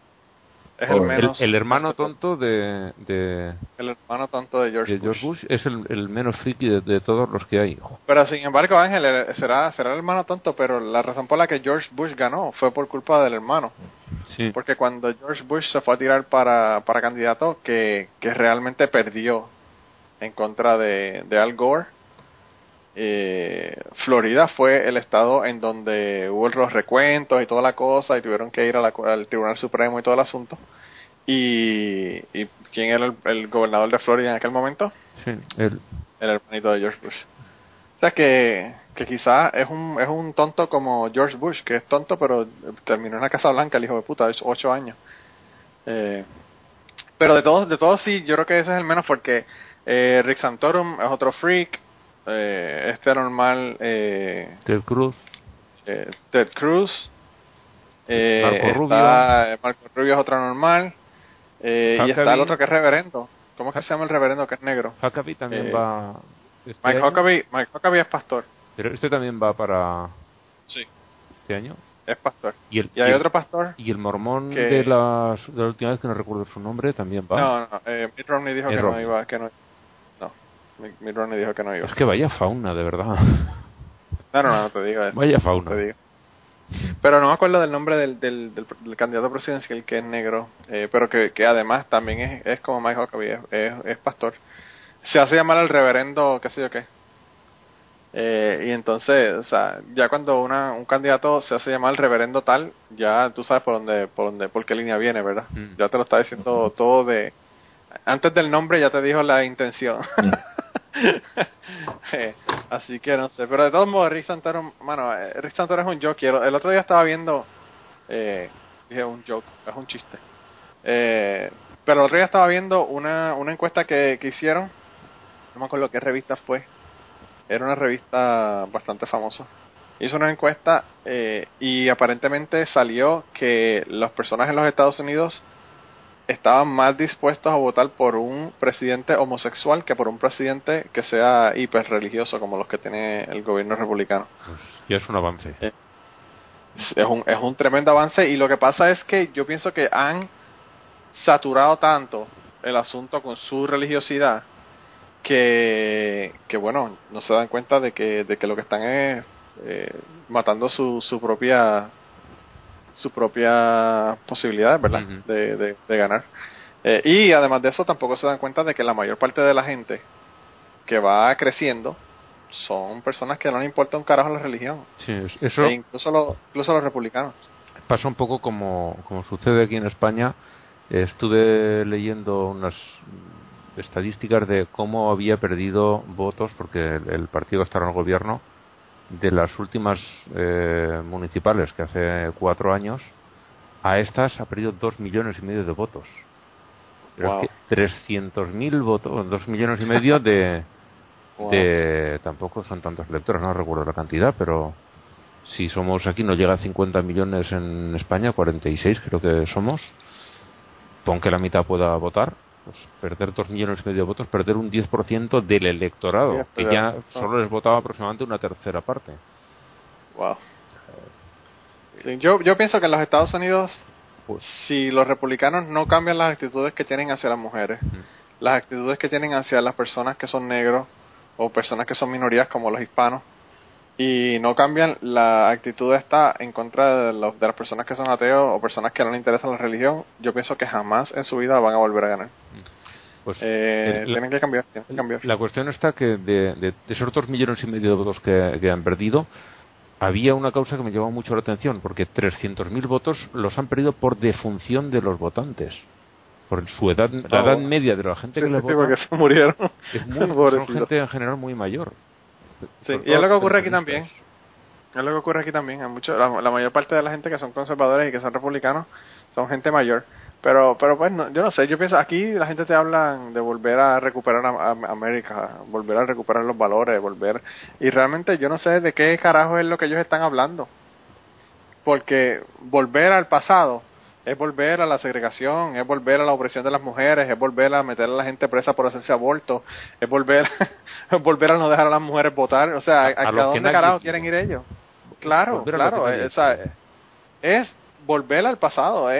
Es Oye. el hermano tonto de, de, el hermano tonto de George, de George Bush es el, el menos friki de, de todos los que hay. Pero sin embargo, Ángel, eh, será, será el hermano tonto, pero la razón por la que George Bush ganó fue por culpa del hermano. Sí. Porque cuando George Bush se fue a tirar para, para candidato, que, que realmente perdió en contra de, de Al Gore, eh, Florida fue el estado en donde hubo los recuentos y toda la cosa y tuvieron que ir a la- al Tribunal Supremo y todo el asunto. Y, y ¿quién era el, el gobernador de Florida en aquel momento? Sí, el- El hermanito de George Bush. O sea que, que quizás es un, es un tonto como George Bush, que es tonto, pero terminó en la Casa Blanca, el hijo de puta, de ocho años. Eh, pero de todos, de todos sí, yo creo que ese es el menos porque eh, Rick Santorum es otro freak, eh, este normal, eh, Ted Cruz. eh, Ted Cruz, eh, Marco está- Marco Rubio es otro normal, eh, y está el otro que es reverendo. ¿Cómo es que se llama el reverendo que es negro? Huckabee también Eh, va. este Mike Huckabee, Mike Huckabee es pastor. Pero este también va para Sí. este año. Es pastor. Y el, Y hay el- otro pastor. y el mormón que- de, las, de la última vez que no recuerdo su nombre también va. No, no, eh, Mitt Romney dijo que Romney. no iba, que no. No, Mitt Romney dijo que no iba. Es que vaya fauna, de verdad. No, no, no, te digo. eh, vaya fauna. te digo. Pero no me acuerdo del nombre del, del, del, del candidato presidencial que es negro, eh, pero que, que además también es, es como Mike Huckabee, es, es, es pastor. Se hace llamar el reverendo, qué sé yo qué. Eh, y entonces, o sea, ya cuando una, un candidato se hace llamar el reverendo tal, ya tú sabes por dónde, por dónde, por qué línea viene, ¿verdad? Mm. Ya te lo está diciendo todo de, antes del nombre ya te dijo la intención. así que no sé, pero de todos modos Rick Santoro, mano, eh, Rick Santoro es un joke. El, el otro día estaba viendo, eh, dije un joke, es un chiste. Eh, pero el otro día estaba viendo una, una encuesta que, que hicieron, no me acuerdo qué revista fue, era una revista bastante famosa. Hizo una encuesta eh, y aparentemente salió que las personas en los Estados Unidos estaban más dispuestos a votar por un presidente homosexual que por un presidente que sea hiper religioso como los que tiene el gobierno republicano. Ya es un avance. Es un, es un tremendo avance y lo que pasa es que yo pienso que han saturado tanto el asunto con su religiosidad que, que bueno, no se dan cuenta de que, de que lo que están es eh, matando su, su propia su propia posibilidad, ¿verdad? De, de, de ganar. Eh, y además de eso tampoco se dan cuenta de que la mayor parte de la gente que va creciendo son personas que no le importa un carajo la religión. Sí, es- eso E incluso, los, incluso los republicanos. pasa un poco como, como sucede aquí en España. Estuve leyendo unas estadísticas de cómo había perdido votos, porque el, el partido está en el gobierno, de las últimas eh, municipales que hace cuatro años, a estas ha perdido dos millones y medio de votos. Pero Wow. es que 300.000 votos, dos millones y medio de, Wow. de tampoco son tantos electores, no recuerdo la cantidad, pero si somos aquí no llega a 50 millones en España, 46 creo que somos, pon que la mitad pueda votar, pues perder dos millones y medio de votos, perder un 10% del electorado, Sí, que ya solo les votaba aproximadamente una tercera parte. Wow. Sí, yo, yo pienso que en los Estados Unidos, Pues, si los republicanos no cambian las actitudes que tienen hacia las mujeres, las actitudes que tienen hacia las personas que son negros o personas que son minorías como los hispanos, y no cambian la actitud esta en contra de, los- de las personas que son ateos o personas que no les interesa la religión, yo pienso que jamás en su vida van a volver a ganar. pues Eh, el- tienen que cambiar, tienen que cambiar. La cuestión está que de, de, de esos dos millones y medio de votos que, que han perdido, había una causa que me llamó mucho la atención, porque 300.000 votos los han perdido por defunción de los votantes. Por su edad, la edad media de la gente Sí, que sí, sí, vota se murieron. es muy, son gente en general muy mayor. Sí, y es lo que ocurre aquí también. Es lo que ocurre aquí también. Hay mucho, la, la mayor parte de la gente que son conservadores y que son republicanos son gente mayor. Pero, pero pues, no, yo no sé. Yo pienso, aquí la gente te habla de volver a recuperar a, a- América, volver a recuperar los valores, volver. Y realmente yo no sé de qué carajo es lo que ellos están hablando. Porque volver al pasado es volver a la segregación, es volver a la opresión de las mujeres, es volver a meter a la gente presa por hacerse aborto, es volver, es volver a no dejar a las mujeres votar. O sea, ¿a, A- a a dónde carajo quiere. quieren ir ellos? Claro, a claro. que eh, o sea, es volver al pasado, eh,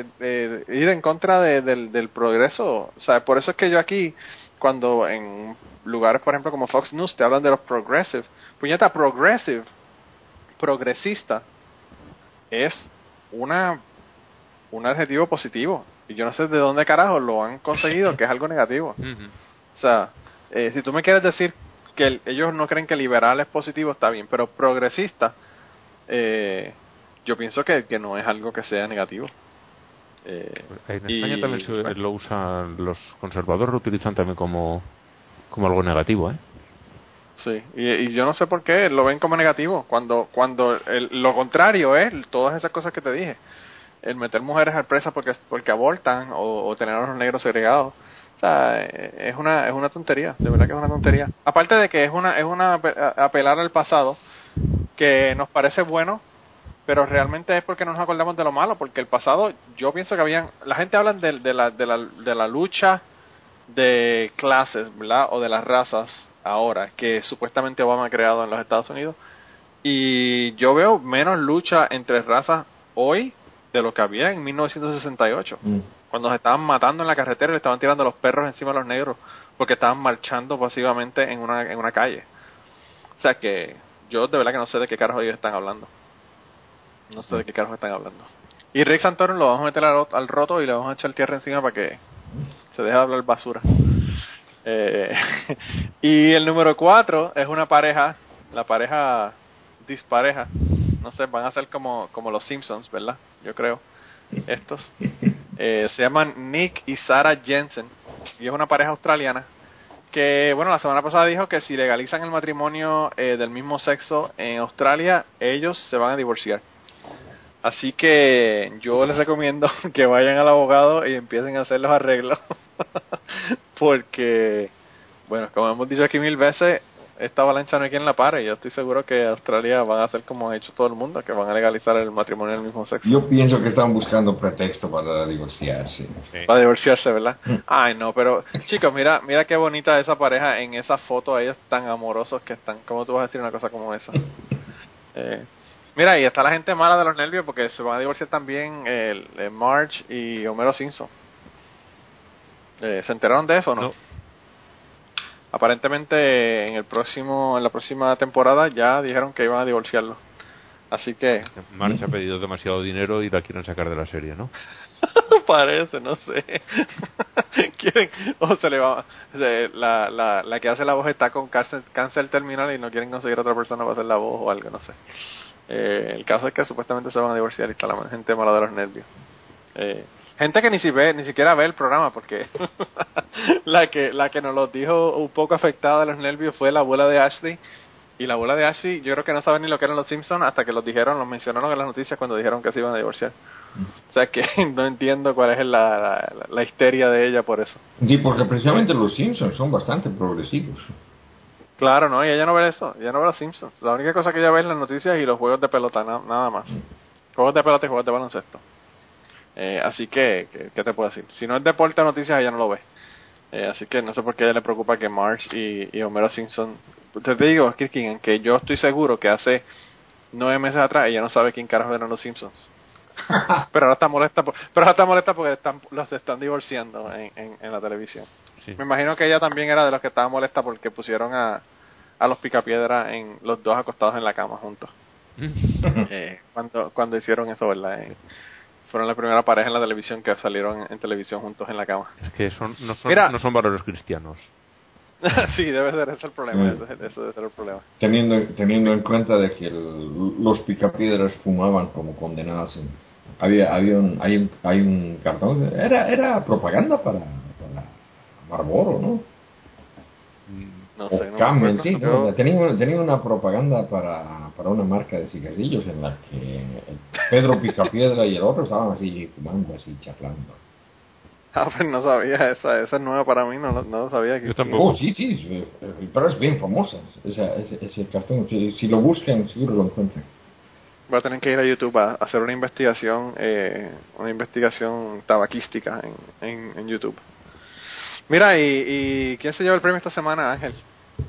eh, eh, ir en contra de- del, del progreso. O sea, por eso es que yo aquí, cuando en lugares, por ejemplo, como Fox News, te hablan de los progressive, puñeta, progressive, progresista, es una un adjetivo positivo. Y yo no sé de dónde carajo lo han conseguido, que es algo negativo. O sea, eh, si tú me quieres decir que el- ellos no creen que liberal es positivo, está bien, pero progresista, eh, yo pienso que, que no es algo que sea negativo. Eh, En y- España también se lo usan, los conservadores lo utilizan también como, como algo negativo, ¿eh? Sí, y, y yo no sé por qué lo ven como negativo, cuando cuando el- lo contrario es todas esas cosas que te dije, el meter mujeres al presa porque porque abortan o, tener a los negros segregados, o sea, es una es una tontería, de verdad que es una tontería. Aparte de que es una es una apelar al pasado que nos parece bueno, pero realmente es porque no nos acordamos de lo malo, porque el pasado yo pienso que habían la gente habla de, de la de la de la lucha de clases, ¿verdad? O de las razas ahora, que supuestamente Obama ha creado en los Estados Unidos. Y yo veo menos lucha entre razas hoy de lo que había en 1968, Mm. cuando se estaban matando en la carretera y le estaban tirando los perros encima de los negros porque estaban marchando pasivamente en una, en una calle. O sea que yo de verdad que no sé de qué carajo ellos están hablando. No sé de qué carajo están hablando. Y Rick Santorum lo vamos a meter al, al roto y le vamos a echar tierra encima para que se deje de hablar basura. Eh, y el número 4 es una pareja, la pareja dispareja. No sé, van a ser como, como los Simpsons, ¿verdad? Yo creo. Estos. Eh, se llaman Nick y Sarah Jensen. Y es una pareja australiana. Que, bueno, la semana pasada dijo que si legalizan el matrimonio eh, del mismo sexo en Australia, ellos se van a divorciar. Así que yo les recomiendo que vayan al abogado y empiecen a hacer los arreglos. Porque, bueno, como hemos dicho aquí mil veces, esta avalancha no hay quien la pare. Yo estoy seguro que Australia van a hacer como ha hecho todo el mundo, que van a legalizar el matrimonio del mismo sexo. Yo pienso que están buscando pretexto para divorciarse. Para divorciarse, ¿verdad? Ay, no, pero chicos, mira mira qué bonita esa pareja en esa foto, ellos tan amorosos que están. ¿Cómo tú vas a decir una cosa como esa? Eh, mira, y está la gente mala de los nervios porque se van a divorciar también el, el Marge y Homero Simpson. Eh, ¿Se enteraron de eso o no? No. Aparentemente en el próximo en la próxima temporada ya dijeron que iban a divorciarlo. Así que March ha pedido demasiado dinero y la quieren sacar de la serie, ¿no? Parece, no sé. quieren, o se le va, se- la, la, la que hace la voz está con cáncer, cáncer terminal y no quieren conseguir otra persona para hacer la voz o algo, no sé. Eh, el caso es que supuestamente se van a divorciar y está la gente mala de los nervios. Eh, gente que ni si ve, ni siquiera ve el programa porque la que la que nos lo dijo un poco afectada de los nervios fue la abuela de Ashley y la abuela de Ashley yo creo que no sabe ni lo que eran los Simpsons hasta que los dijeron, los mencionaron en las noticias cuando dijeron que se iban a divorciar. O sea que no entiendo cuál es la, la, la histeria de ella por eso. Sí, porque precisamente los Simpsons son bastante progresivos. Claro, no, y ella no ve eso, ella no ve los Simpsons. La única cosa que ella ve es las noticias y los juegos de pelota, na- nada más. Juegos de pelota y juegos de baloncesto. Eh, así que, que- ¿qué te puedo decir? Si no es deporte o noticias, ella no lo ve. Eh, así que no sé por qué a ella le preocupa que Marge y, y Homero Simpson. Te digo, Kirkin, que yo estoy seguro que hace nueve meses atrás ella no sabe quién carajo eran los Simpsons. pero ahora está molesta, por- pero ahora está molesta porque están, los están divorciando en, en, en la televisión. Sí. Me imagino que ella también era de los que estaba molesta porque pusieron a, a los picapiedra en los dos acostados en la cama juntos. Eh, cuando, cuando hicieron eso, ¿verdad? Eh, fueron la primera pareja en la televisión que salieron en televisión juntos en la cama. Es que son, no, son, Mira. no son valores cristianos. sí, debe ser ese el problema. Mm. Ese, ese debe ser el problema. Teniendo, teniendo en cuenta de que el- los picapiedras fumaban como condenados. en- había, había un, hay, un, hay un cartón, era, era propaganda para, para Marlboro, ¿no? No o sé. no me acuerdo. sí, tenía, una- tenía una propaganda para, para una marca de cigarrillos en la que Pedro Picapiedra y el otro estaban así fumando, así charlando. Ah, pues no sabía. Esa, esa es nueva para mí. No, no, sabía. que- Yo tampoco. Oh, sí, sí, sí, pero es bien famosa esa, ese, ese cartón. Si, si lo buscan, seguro lo encuentran. Voy a tener que ir a YouTube a hacer una investigación, eh, una investigación tabaquística en, en, en YouTube. Mira, y, y ¿quién se lleva el premio esta semana, Ángel?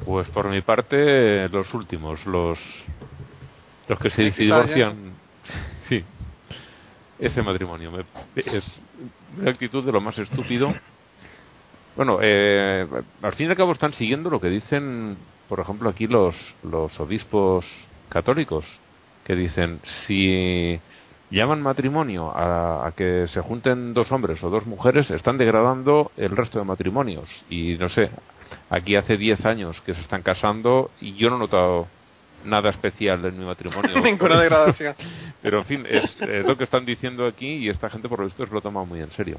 Pues por mi parte, los últimos, los los que se divorcian. Sí. Ese matrimonio me- es una actitud de lo más estúpido. Bueno, eh, al fin y al cabo están siguiendo lo que dicen, por ejemplo, aquí los, los obispos católicos, que dicen, si llaman matrimonio a, a, que se junten dos hombres o dos mujeres, están degradando el resto de matrimonios. Y no sé, aquí hace 10 años que se están casando y yo no he notado nada especial en mi matrimonio. Ninguna degradación. Pero en fin, es, es, lo que están diciendo aquí y esta gente por lo visto se lo toma muy en serio.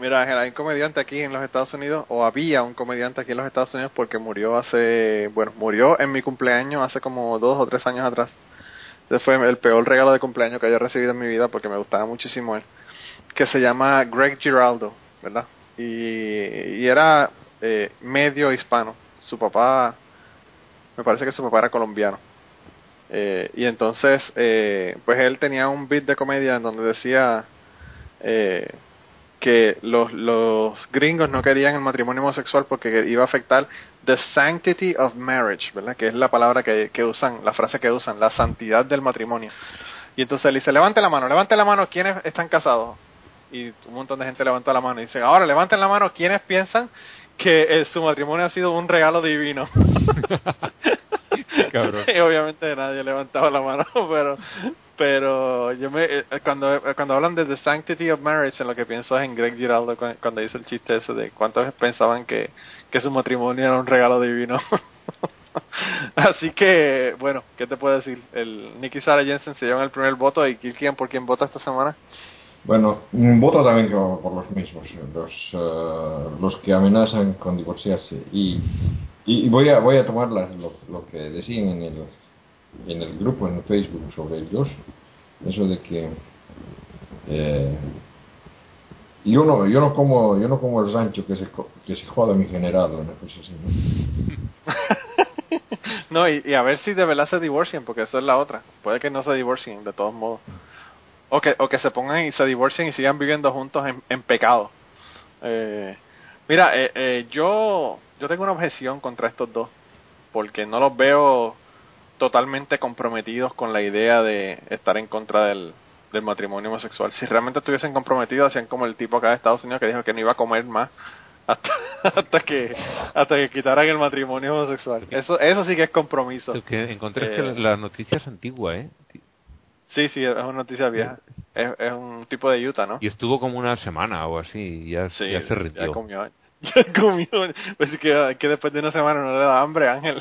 Mira, Ángel, hay un comediante aquí en los Estados Unidos, o había un comediante aquí en los Estados Unidos porque murió hace, bueno, murió en mi cumpleaños hace como dos o tres años atrás. Fue el peor regalo de cumpleaños que haya recibido en mi vida porque me gustaba muchísimo él. Que se llama Greg Giraldo, ¿verdad? Y, y era eh, medio hispano. Su papá, me parece que su papá era colombiano. Eh, y entonces, eh, pues él tenía un beat de comedia en donde decía eh, que los, gringos no querían el matrimonio homosexual porque iba a afectar the sanctity of marriage, ¿verdad? Que es la palabra que, que usan, la frase que usan, la santidad del matrimonio. Y entonces él dice, levante la mano, levante la mano, ¿quiénes están casados? Y un montón de gente levantó la mano y dice, ahora levanten la mano, ¿quiénes piensan que eh, su matrimonio ha sido un regalo divino? y obviamente nadie levantaba la mano, pero pero yo me eh, cuando cuando hablan de the sanctity of marriage en lo que pienso es en Greg Giraldo cuando dice el chiste ese de cuántos pensaban que, que su matrimonio era un regalo divino. Así que bueno qué te puedo decir el Nicky Sarah Jensen se llevan el primer voto y quién por quién vota esta semana bueno voto también por los mismos los uh, los que amenazan con divorciarse. Y y voy a voy a tomar las, lo, lo que decían en el en el grupo en Facebook sobre ellos, eso de que eh, yo no yo no como yo no como el rancho que se que se joda mi generado una cosa así ¿no? no y, a ver si de verdad se divorcian porque eso es la otra. Puede que no se divorcien de todos modos o que o que se pongan y se divorcien y sigan viviendo juntos en, en pecado eh, mira eh, eh, yo yo tengo una objeción contra estos dos porque no los veo totalmente comprometidos con la idea de estar en contra del, del matrimonio homosexual. Si realmente estuviesen comprometidos, hacían como el tipo acá de Estados Unidos que dijo que no iba a comer más hasta, hasta que hasta que quitaran el matrimonio homosexual. Eso eso sí que es compromiso. que encontré eh, que la noticia es antigua, ¿eh? Sí, sí, es una noticia vieja. Es, es un tipo de Utah, ¿no? Y estuvo como una semana o así, y ya, sí, ya se rindió. Ya comió. Ya comió. Pues que, que después de una semana no le da hambre, Ángel.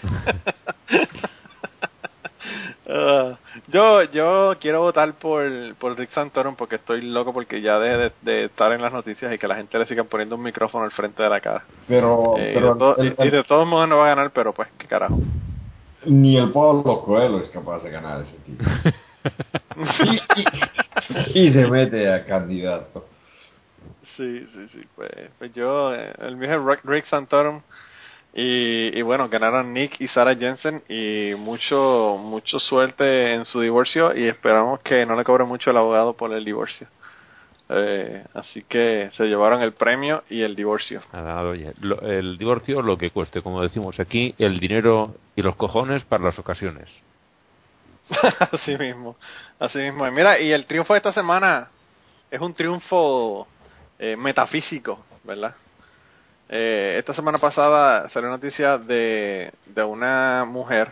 Uh, yo yo quiero votar por, por Rick Santorum porque estoy loco porque ya deje de, de, estar en las noticias y que la gente le siga poniendo un micrófono al frente de la cara. Pero, eh, pero y, de to el, y, y, de todos modos no va a ganar, pero pues, qué carajo. Ni el Pablo Coelho es capaz de ganar ese tipo. y, y, se mete a candidato. Sí, sí, sí. Pues, pues yo, eh, el mío es Rick Santorum. Y, y, bueno, ganaron Nick y Sarah Jensen y mucho mucho suerte en su divorcio y esperamos que no le cobre mucho el abogado por el divorcio. Eh, así que se llevaron el premio y el divorcio. Ah, oye, lo, el divorcio lo que cueste, como decimos aquí, el dinero y los cojones para las ocasiones. así mismo, así mismo. Y mira, y el triunfo de esta semana es un triunfo eh, metafísico, ¿verdad? Eh, esta semana pasada salió noticia de, de una mujer,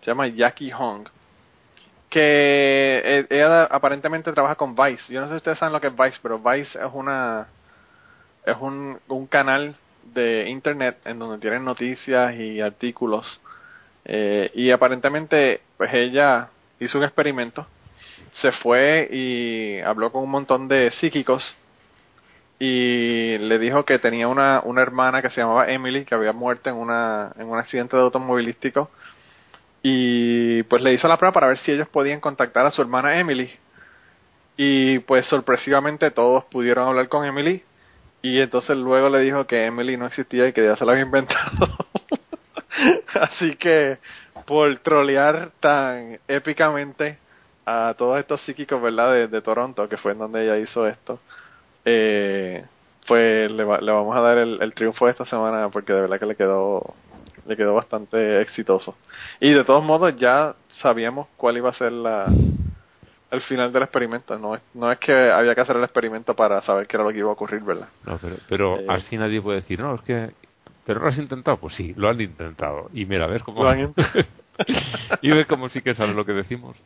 se llama Jackie Hong, que eh, ella aparentemente trabaja con Vice. Yo no sé si ustedes saben lo que es Vice, pero Vice es una es un, un canal de internet en donde tienen noticias y artículos. Eh, y aparentemente, pues ella hizo un experimento, se fue y habló con un montón de psíquicos y le dijo que tenía una, una hermana que se llamaba Emily que había muerto en una en un accidente de automovilístico. Y pues le hizo la prueba para ver si ellos podían contactar a su hermana Emily. Y pues sorpresivamente todos pudieron hablar con Emily. Y entonces luego le dijo que Emily no existía y que ya se la había inventado así que por trolear tan épicamente a todos estos psíquicos verdad de, de Toronto que fue en donde ella hizo esto eh, pues le, va, le, vamos a dar el, el, triunfo esta semana porque de verdad que le quedó le quedó bastante exitoso. Y de todos modos ya sabíamos cuál iba a ser la el final del experimento. No es no es que había que hacer el experimento para saber qué era lo que iba a ocurrir verdad no, pero, pero eh, así nadie puede decir no es que pero lo has intentado pues sí lo han intentado y mira ves cómo y ves como sí que sabe lo que decimos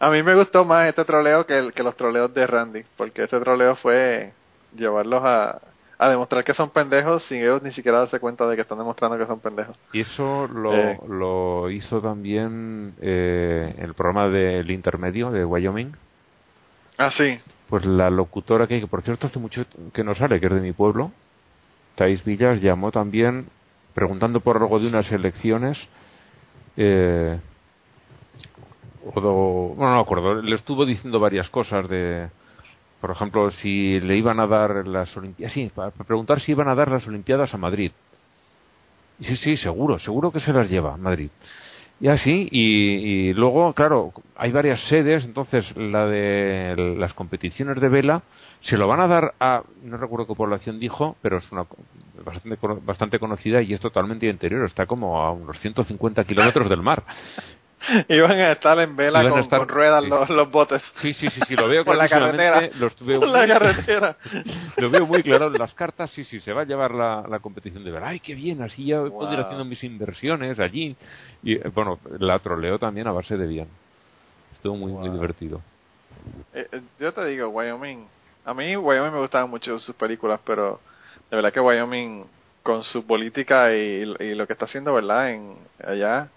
A mí me gustó más este troleo que, el- que los troleos de Randy, porque este troleo fue llevarlos a, a demostrar que son pendejos sin ellos ni siquiera darse cuenta de que están demostrando que son pendejos. Y eso lo, Eh. lo hizo también eh, el programa del intermedio de Wyoming. Ah, sí. Pues la locutora que, que por cierto hace mucho que no sale, que es de mi pueblo, Thais Villas, llamó también preguntando por algo de unas elecciones. Eh, bueno, no me acuerdo, le estuvo diciendo varias cosas de, por ejemplo, si le iban a dar las Olimpiadas, sí, preguntar si iban a dar las Olimpiadas a Madrid. Y sí, sí, seguro, seguro que se las lleva Madrid. Y así, y, y luego, claro, hay varias sedes, entonces la de las competiciones de vela se lo van a dar a, no recuerdo qué población dijo, pero es una bastante, bastante conocida y es totalmente interior, está como a unos 150 kilómetros del mar. Iban a estar en vela con, estar- con ruedas sí. los, los botes. Sí, sí, sí, sí, lo veo Por la carretera. Lo, estuve Por la muy- carretera. lo veo muy claro en las cartas, sí, sí, se va a llevar la, la competición de vela. Ay, qué bien, así ya puedo ir Wow. haciendo mis inversiones allí. Y eh, bueno, la troleo también a base de bien. Estuvo muy, muy Wow. divertido. Eh, eh, yo te digo, Wyoming. A mí Wyoming me gustaban mucho sus películas, pero de verdad que Wyoming con su política y, y lo que está haciendo, ¿verdad? En allá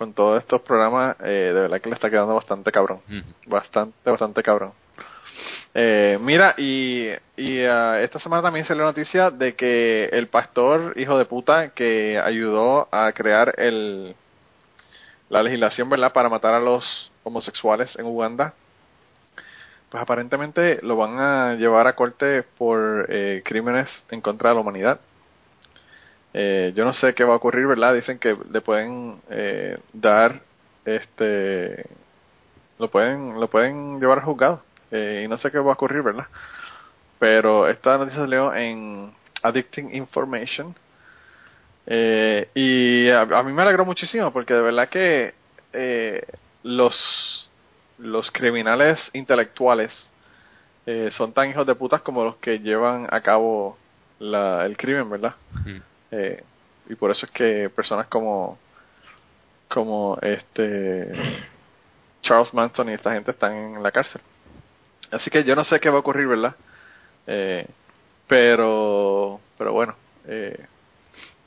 con todos estos programas, eh, de verdad que le está quedando bastante cabrón, bastante, bastante cabrón. Eh, mira, y, y ah, esta semana también salió noticia de que el pastor, hijo de puta, que ayudó a crear el la legislación, ¿verdad?, para matar a los homosexuales en Uganda, pues aparentemente lo van a llevar a corte por eh, crímenes en contra de la humanidad. Eh, yo no sé qué va a ocurrir, ¿verdad? Dicen que le pueden eh, dar, este, lo pueden, lo pueden llevar al juzgado eh, y no sé qué va a ocurrir, ¿verdad? Pero esta noticia salió en Addicting Information eh, y a, a mí me alegró muchísimo porque de verdad que eh, los los criminales intelectuales son tan hijos de putas como los que llevan a cabo el crimen, ¿verdad? Mm. Eh, y por eso es que personas como como este Charles Manson y esta gente están en la cárcel. Así que yo no sé qué va a ocurrir, ¿verdad? Eh, pero pero bueno, eh,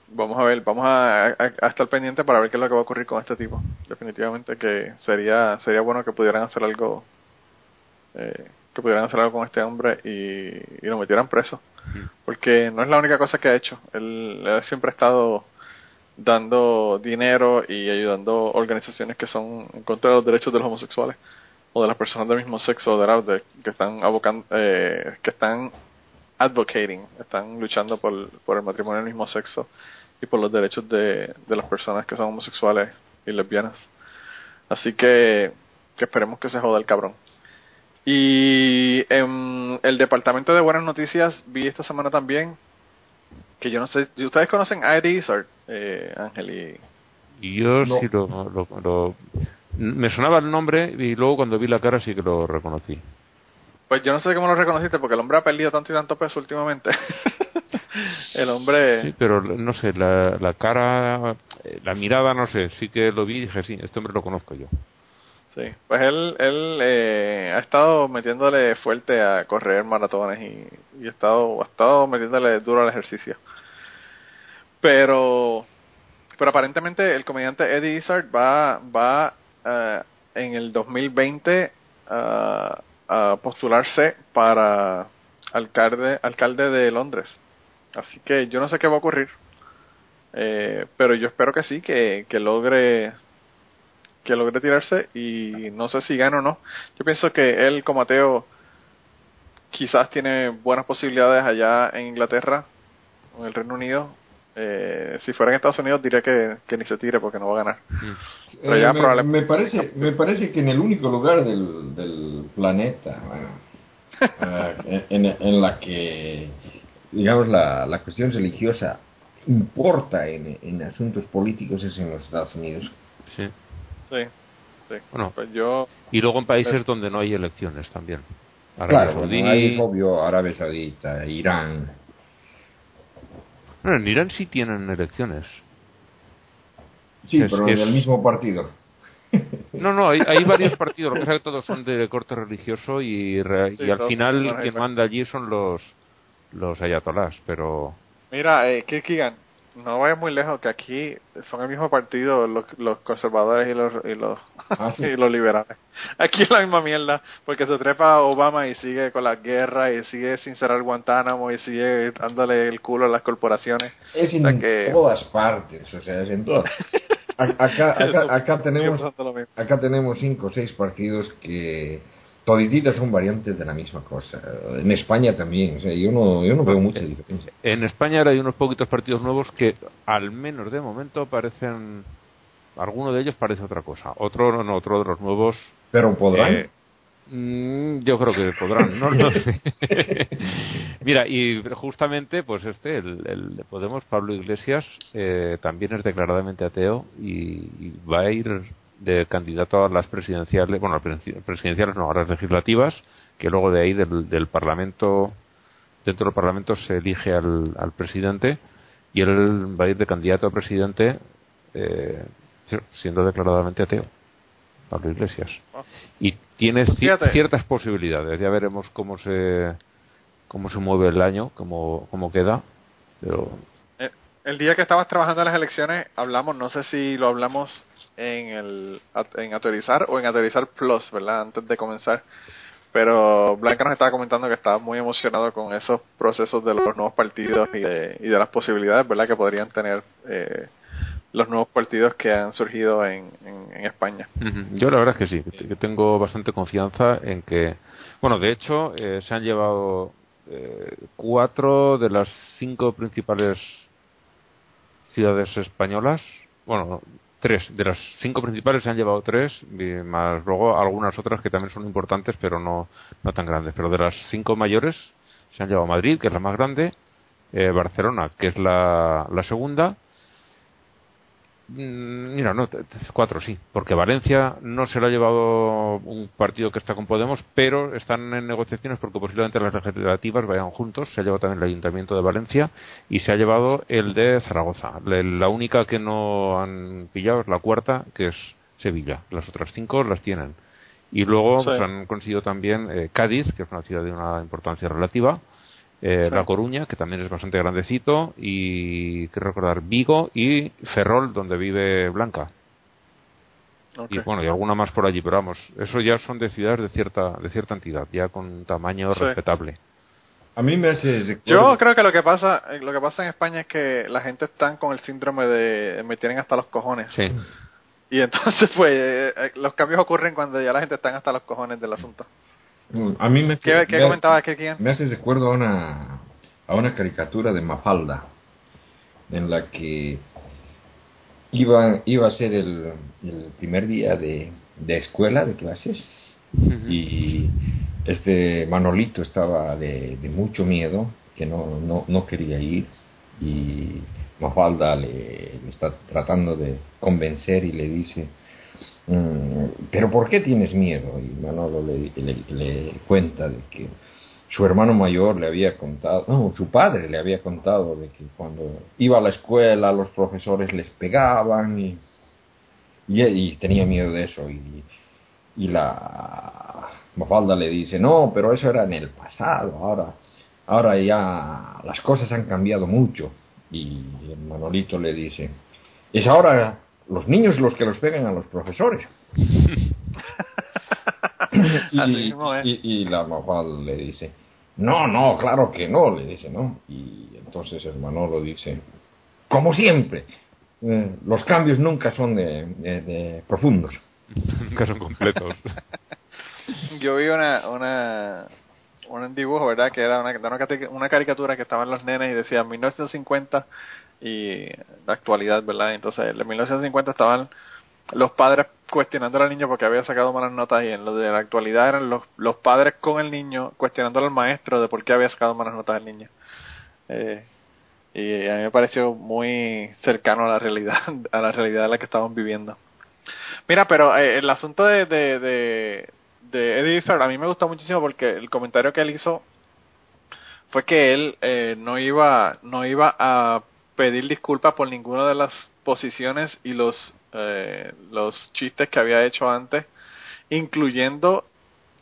vamos a ver, vamos a, estar pendientes para ver qué es lo que va a ocurrir con este tipo. Definitivamente que sería sería bueno que pudieran hacer algo eh, que pudieran hacer algo con este hombre y lo metieran preso. Porque no es la única cosa que ha hecho. Él, siempre ha estado dando dinero y ayudando organizaciones que son en contra de los derechos de los homosexuales o de las personas del mismo sexo de, la- de- que están abocando, eh, que están advocating, están luchando por, el matrimonio del mismo sexo y por los derechos de, de las personas que son homosexuales y lesbianas. Así que, que esperemos que se joda el cabrón. Y en el departamento de buenas noticias vi esta semana también que yo no sé, ustedes conocen a Eddie Izzard, eh, Ángel y yo No. sí lo, lo- lo- Me sonaba el nombre y luego cuando vi la cara sí que lo reconocí. pues yo no sé cómo lo reconociste porque el hombre ha perdido tanto y tanto peso últimamente. el hombre Sí, pero no sé, la, la cara, eh, la mirada, no sé, sí que lo vi y dije, sí, este hombre lo conozco yo. Sí, pues él, él eh, ha estado metiéndole fuerte a correr maratones y, y ha, estado, ha estado metiéndole duro al ejercicio. Pero, pero aparentemente el comediante Eddie Izzard va, va eh, en el 2020 a, a postularse para alcalde, alcalde de Londres. Así que yo no sé qué va a ocurrir. Eh, pero yo espero que sí, que, que logre que logre tirarse y no sé si gana o no. Yo pienso que él como ateo quizás tiene buenas posibilidades allá en Inglaterra, en el Reino Unido. Eh, si fuera en Estados Unidos diría que, que ni se tire porque no va a ganar. Pero ya Eh, me, probablemente- me parece me parece que en el único lugar del, del planeta bueno, eh, en, en la que digamos la, la cuestión religiosa importa en, en asuntos políticos es en los Estados Unidos Sí. Sí, sí. Bueno. Pues yo, Y luego en países Pues- donde no hay elecciones también. Arabia claro Saudí. es obvio Arabia Saudita Irán Bueno, en Irán sí tienen elecciones. sí Es- pero es- en el mismo partido No, No, hay, hay varios partidos, lo que pasa es que todos son de corte religioso y, re- Sí, y al final quien manda allí son los los ayatolás, pero Mira, eh, Kirkigan, no vayas muy lejos, que aquí son el mismo partido los, los conservadores y los, y los, Ah, sí. y los liberales. Aquí es la misma mierda, porque se trepa Obama y sigue con la guerra y sigue sin cerrar Guantánamo y sigue dándole el culo a las corporaciones. Es en O sea que- todas partes, o sea, es en todas. Acá, acá, acá tenemos acá tenemos cinco o seis partidos que todititas son variantes de la misma cosa. En España también, o sea, yo no, yo no veo mucha diferencia. en España ahora hay unos poquitos partidos nuevos que al menos de momento parecen alguno de ellos parece otra cosa, otro no, otro de los nuevos Pero podrán. Eh, mm, yo creo que podrán, no, no sé. Mira, y justamente, pues este, el, el de Podemos, Pablo Iglesias, eh, también es declaradamente ateo y, y va a ir de candidato a las presidenciales, bueno, las presi- presidenciales no, a las legislativas, que luego de ahí del, del Parlamento, dentro del Parlamento se elige al, al presidente y él va a ir de candidato a presidente eh, siendo declaradamente ateo. Pablo Iglesias. Y tiene ciertas posibilidades. Ya veremos cómo se cómo se mueve el año, cómo, cómo queda. Pero Eh, El día que estabas trabajando en las elecciones, hablamos, no sé si lo hablamos en el en autorizar o en autorizar plus, ¿verdad? Antes de comenzar. Pero Blanca nos estaba comentando que estaba muy emocionado con esos procesos de los nuevos partidos y de, y de las posibilidades, ¿verdad? Que podrían tener eh, los nuevos partidos que han surgido en, en, España. yo la verdad es que sí, que tengo bastante confianza en que, bueno, de hecho eh, se han llevado eh, cuatro de las cinco principales ciudades españolas, bueno, tres de las cinco principales se han llevado tres, más luego algunas otras que también son importantes, pero no, no tan grandes. Pero de las cinco mayores se han llevado Madrid, que es la más grande, eh, Barcelona, que es la, la segunda. Mm, Mira, no, cuatro sí, porque Valencia no se lo ha llevado un partido que está con Podemos, pero están en negociaciones porque posiblemente las legislativas vayan juntos. Se ha llevado también el Ayuntamiento de Valencia y se ha llevado el de Zaragoza. La, la única que no han pillado es la cuarta, que es Sevilla. Las otras cinco las tienen. Y luego Sí. pues, han conseguido también eh, Cádiz, que es una ciudad de una importancia relativa, eh, Sí. La Coruña, que también es bastante grandecito, y quiero recordar Vigo y Ferrol, donde vive Blanca. Y bueno, y alguna más por allí, pero vamos, eso ya son de ciudades de cierta de cierta entidad, ya con un tamaño Sí. respetable. A mí me hace Yo creo que lo que pasa, eh, lo que pasa en España es que la gente está con el síndrome de me tienen hasta los cojones. Sí. Y entonces, pues, eh, eh, los cambios ocurren cuando ya la gente está hasta los cojones del asunto. A mí me, ¿Qué, qué me- comentaba Kirkigan? Me hace recuerdo a una, a una caricatura de Mafalda, en la que iba, iba a ser el, el primer día de, de escuela, de clases, y este Manolito estaba de, de mucho miedo, que no, no, no quería ir, y Mafalda le, le está tratando de convencer y le dice, "Mm, pero ¿por qué tienes miedo? Y Manolo le, cuenta de que su hermano mayor le había contado, no, su padre le había contado de que cuando iba a la escuela los profesores les pegaban y, y, tenía miedo de eso. Y, la Mafalda le dice, no, pero eso era en el pasado, ahora, ahora ya las cosas han cambiado mucho. Y Manolito le dice, es ahora los niños los que los pegan a los profesores. y, Así mismo es. y- y la Mafalda le dice, no, no, claro que no, le dice, ¿no? Y entonces el Manolo dice, como siempre, eh, los cambios nunca son de, de- de profundos. Nunca son completos. Yo vi una, una, un dibujo, ¿verdad? Que era una, una, una caricatura que estaban los nenes y decía 1950 y la actualidad, ¿verdad? Entonces, en 1950 estaban los padres cuestionando al niño porque había sacado malas notas y en lo de la actualidad eran los, los padres con el niño cuestionando al maestro de por qué había sacado malas notas el niño. Eh, y a mí me pareció muy cercano a la realidad, a la realidad en la que estamos viviendo. Mira, pero eh, el asunto de, de, de, de Eddie Izzard a mí me gustó muchísimo porque el comentario que él hizo fue que él eh, no iba no iba a pedir disculpas por ninguna de las posiciones y los eh, los chistes que había hecho antes, incluyendo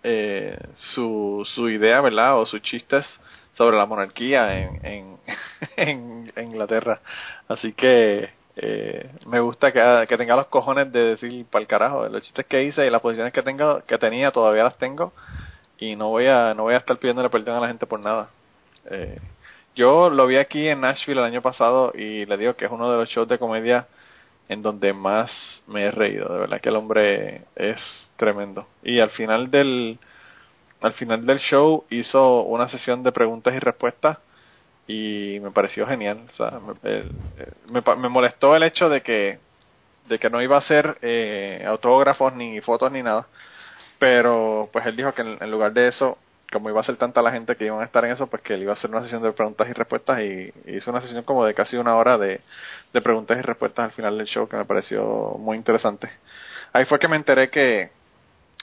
eh, su, su idea, ¿verdad? O sus chistes sobre la monarquía en, en, Inglaterra. Así que eh, me gusta que, que, tenga los cojones de decir para el carajo los chistes que hice y las posiciones que tengo que tenía todavía las tengo y no voy a no voy a estar pidiéndole perdón a la gente por nada eh, yo lo vi aquí en Nashville el año pasado y le digo que es uno de los shows de comedia en donde más me he reído. De verdad que el hombre es tremendo. Y al final del al final del show hizo una sesión de preguntas y respuestas y me pareció genial. O sea, me, me, molestó el hecho de que de que no iba a hacer eh, autógrafos ni fotos ni nada, pero pues él dijo que en, lugar de eso, como iba a ser tanta la gente que iban a estar en eso, pues que él iba a hacer una sesión de preguntas y respuestas y, hizo una sesión como de casi una hora de, preguntas y respuestas al final del show que me pareció muy interesante. Ahí fue que me enteré que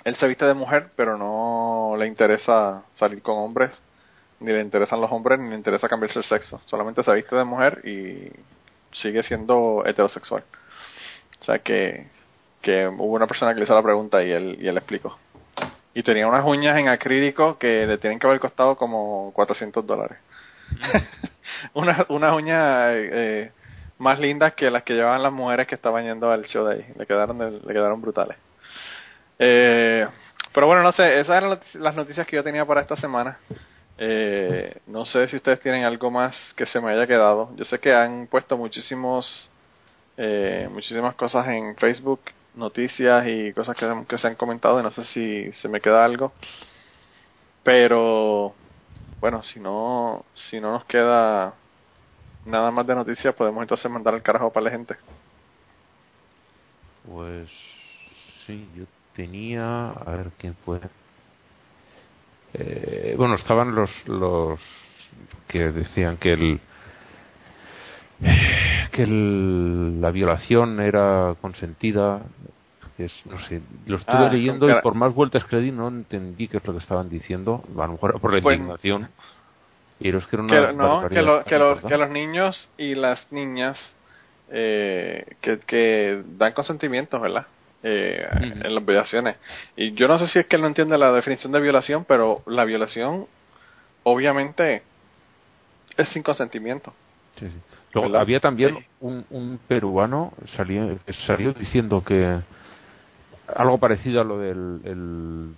él se viste de mujer, pero no le interesa salir con hombres ni le interesan los hombres, ni le interesa cambiarse el sexo. Solamente se viste de mujer y sigue siendo heterosexual. O sea que, que hubo una persona que le hizo la pregunta y él, y él explicó. Y tenía unas uñas en acrílico que le tienen que haber costado como 400 dólares. unas una uñas eh, más lindas que las que llevaban las mujeres que estaban yendo al show de ahí. Le quedaron, le quedaron brutales. Eh, pero bueno, no sé, esas eran las noticias que yo tenía para esta semana. Eh, no sé si ustedes tienen algo más que se me haya quedado. Yo sé que han puesto muchísimos, eh, muchísimas cosas en Facebook, noticias y cosas que, que se han comentado. Y no sé si se me queda algo. Pero bueno, si no, si no nos queda nada más de noticias, podemos entonces mandar el carajo para la gente. Pues sí, yo tenía, a ver quién fue. Eh, bueno, estaban los, los que decían que el que la violación era consentida es, no sé, lo estuve ah, leyendo y por más vueltas que le di no entendí qué es lo que estaban diciendo, a lo mejor por la pues, indignación. Pero es que, era una no, que, lo, que, los, que, los niños y las niñas eh, que, que dan consentimiento, ¿verdad? eh, en las violaciones. Y yo no sé si es que él no entiende la definición de violación, pero la violación obviamente es sin consentimiento. Había también un, un, peruano salió, salió diciendo que algo parecido a lo del el,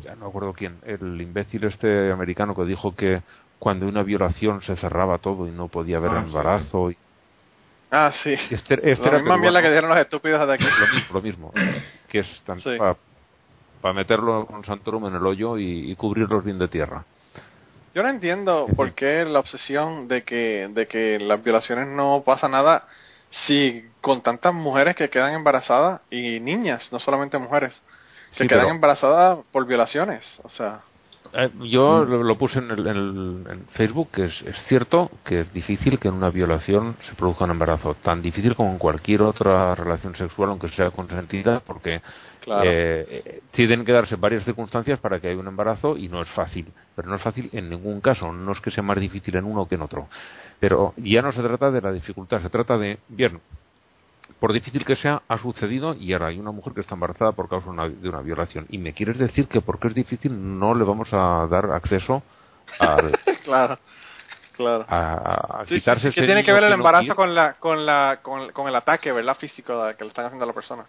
ya no acuerdo quién, el imbécil este americano que dijo que cuando una violación se cerraba todo y no podía haber ah, embarazo y Ah, sí. Este, este la misma mierda que dieron los estúpidos de aquí. Lo mismo, lo mismo. Que es para meterlo con Santorum en el hoyo y, cubrirlos bien de tierra. Yo no entiendo por qué la obsesión de que, de que las violaciones no pasa nada si con tantas mujeres que quedan embarazadas y niñas, no solamente mujeres, que quedan embarazadas por violaciones. O sea. Eh, yo lo, puse en, el, Facebook, que es, cierto que es difícil que en una violación se produzca un embarazo, tan difícil como en cualquier otra relación sexual, aunque sea consentida, porque eh, tienen que darse varias circunstancias para que haya un embarazo y no es fácil, pero no es fácil en ningún caso, no es que sea más difícil en uno que en otro. Pero ya no se trata de la dificultad, se trata de, bien, por difícil que sea, ha sucedido y ahora hay una mujer que está embarazada por causa de una violación. Y me quieres decir que porque es difícil no le vamos a dar acceso a... claro, claro. A, quitarse ¿Qué tiene que ver el embarazo con, la, con, la, con, el ataque, ¿verdad? Físico que le están haciendo a la persona.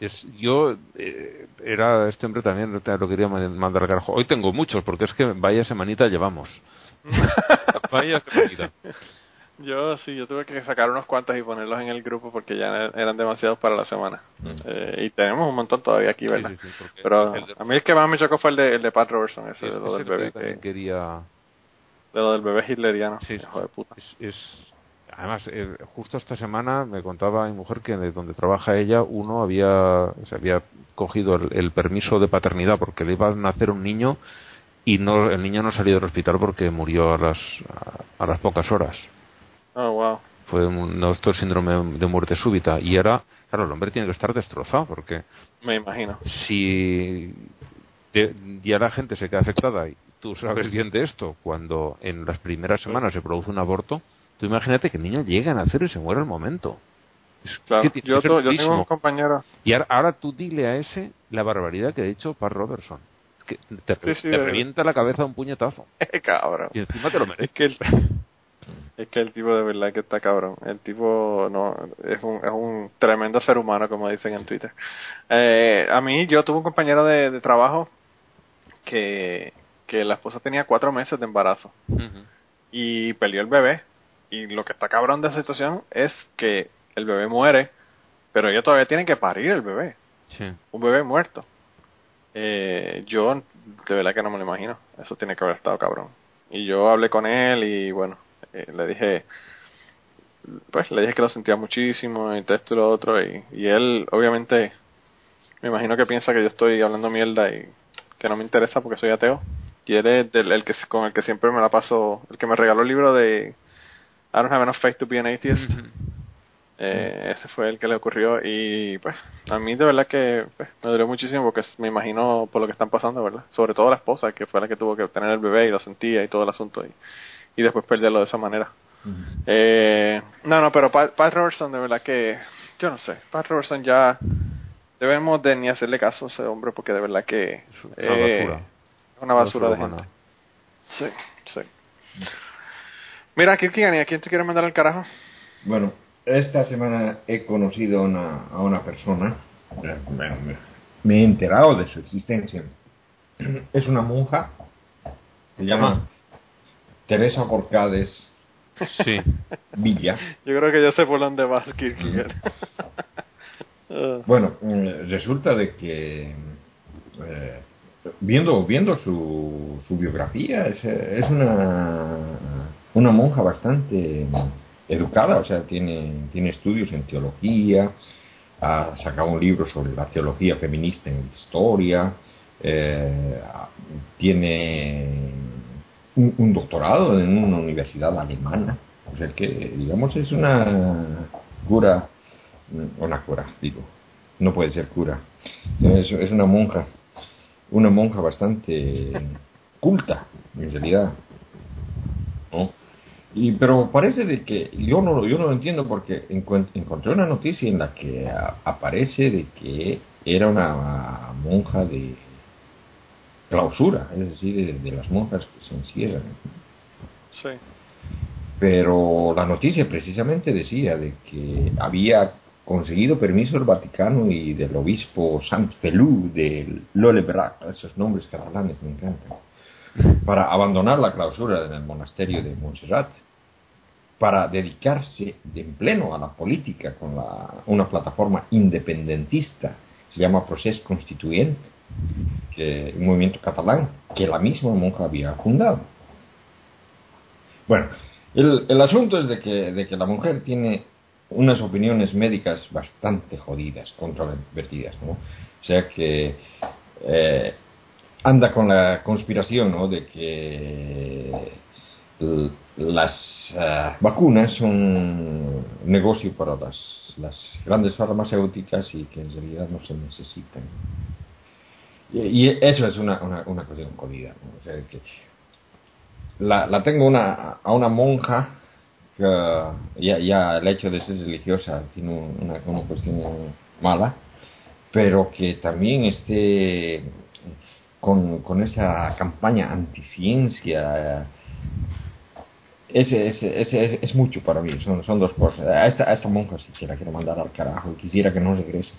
Es, yo eh, era este hombre también lo quería mandar al carajo. Hoy tengo muchos porque es que vaya semanita llevamos. vaya semanita. Yo sí, yo tuve que sacar unos cuantos y ponerlos en el grupo porque ya eran demasiados para la semana. Mm. Eh, y tenemos un montón todavía aquí, ¿verdad? Pero a mí el que más me chocó fue el de, el de Pat Robertson, ese de lo del bebé. Que, quería... De lo del bebé hitleriano. Sí, hijo de puta. Es, además, eh, justo esta semana me contaba mi mujer que de donde trabaja ella, uno había, se había cogido el, permiso de paternidad porque le iba a nacer un niño y no, el niño no salió del hospital porque murió a las, a las pocas horas. Oh, wow. Fue un nuestro síndrome de muerte súbita. Y ahora, claro, el hombre tiene que estar destrozado porque. Me imagino. Si ya la gente se queda afectada y tú sabes bien de esto, cuando en las primeras semanas se produce un aborto, tú imagínate que el niño llega a nacer y se muere al momento. Claro. Yo, tengo un compañero. Y ahora, ahora tú dile a ese la barbaridad que ha dicho Pat Robertson. Es que te, Sí, sí, te de- revienta la cabeza un puñetazo. cabrón. Y encima te lo Es mereces. que el, es que el tipo de verdad que está cabrón. El tipo no es un, es un tremendo ser humano, como dicen en Twitter. Eh, a mí, yo tuve un compañero de, de trabajo que, que la esposa tenía cuatro meses de embarazo y perdió el bebé. Y lo que está cabrón de esa situación es que el bebé muere, pero ella todavía tiene que parir el bebé. Sí. Un bebé muerto. Eh, yo de verdad que no me lo imagino. Eso tiene que haber estado cabrón. Y yo hablé con él y bueno, eh, le dije, pues le dije que lo sentía muchísimo y esto y lo otro. Y, y él obviamente me imagino que piensa que yo estoy hablando mierda y que no me interesa porque soy ateo. Y él es del, el que, con el que siempre me la paso, el que me regaló el libro de I don't have enough faith to be an atheist. Eh, ese fue el que le ocurrió y pues a mí de verdad que pues, me dolió muchísimo porque me imagino por lo que están pasando, ¿verdad? Sobre todo la esposa que fue la que tuvo que tener el bebé y lo sentía y todo el asunto y, y después perderlo de esa manera. Eh, no, no, pero Pat, Pat Robertson de verdad que yo no sé, Pat Robertson ya debemos de ni hacerle caso a ese hombre porque de verdad que Es una eh, basura. es una basura de humana. gente. Sí, sí. Mira, Kirkigani, ¿a quién te quieres mandar al carajo? Bueno, esta semana he conocido a una, a una persona, me he enterado de su existencia. Es una monja, se llama Teresa Borcades Sí. Villa. Yo creo que yo sé por dónde vas, Kierkegaard. Bueno, eh, resulta de que eh, viendo viendo su, su biografía es, eh, es una una monja bastante educada, o sea, tiene tiene estudios en teología, ha sacado un libro sobre la teología feminista en la historia, eh, tiene un, un doctorado en una universidad alemana, o sea que digamos es una cura una cura, digo. No puede ser cura. Es, es una monja. Una monja bastante culta, en realidad. ¿No? Y, pero parece de que yo no, yo no lo entiendo porque encontré una noticia en la que aparece de que era una monja de clausura, es decir, de, de las monjas que se encierran. sí. Pero la noticia precisamente decía de que había conseguido permiso del Vaticano y del obispo Sant Pelú de Lolebrac, esos nombres catalanes me encantan, para abandonar la clausura en el monasterio de Montserrat, para dedicarse de en pleno a la política con la- una plataforma independentista, se llama Procés Constituyente, que un movimiento catalán que la misma monja había fundado. Bueno, el, el asunto es de que, de que la mujer tiene unas opiniones médicas bastante jodidas, controvertidas, ¿no? O sea que eh, anda con la conspiración, ¿no? De que las eh, vacunas son un negocio para las, las grandes farmacéuticas y que en realidad no se necesitan. Y, eso es una, una, una cuestión jodida. O sea que la, la tengo una, a una monja que ya, ya el hecho de ser religiosa tiene un- una, una cuestión mala, pero que también esté con, con esa campaña anticiencia. Ese, ese es, es mucho para mí, son, son dos cosas. A esta, a esta monja sí que quiero mandar al carajo y quisiera que no regrese.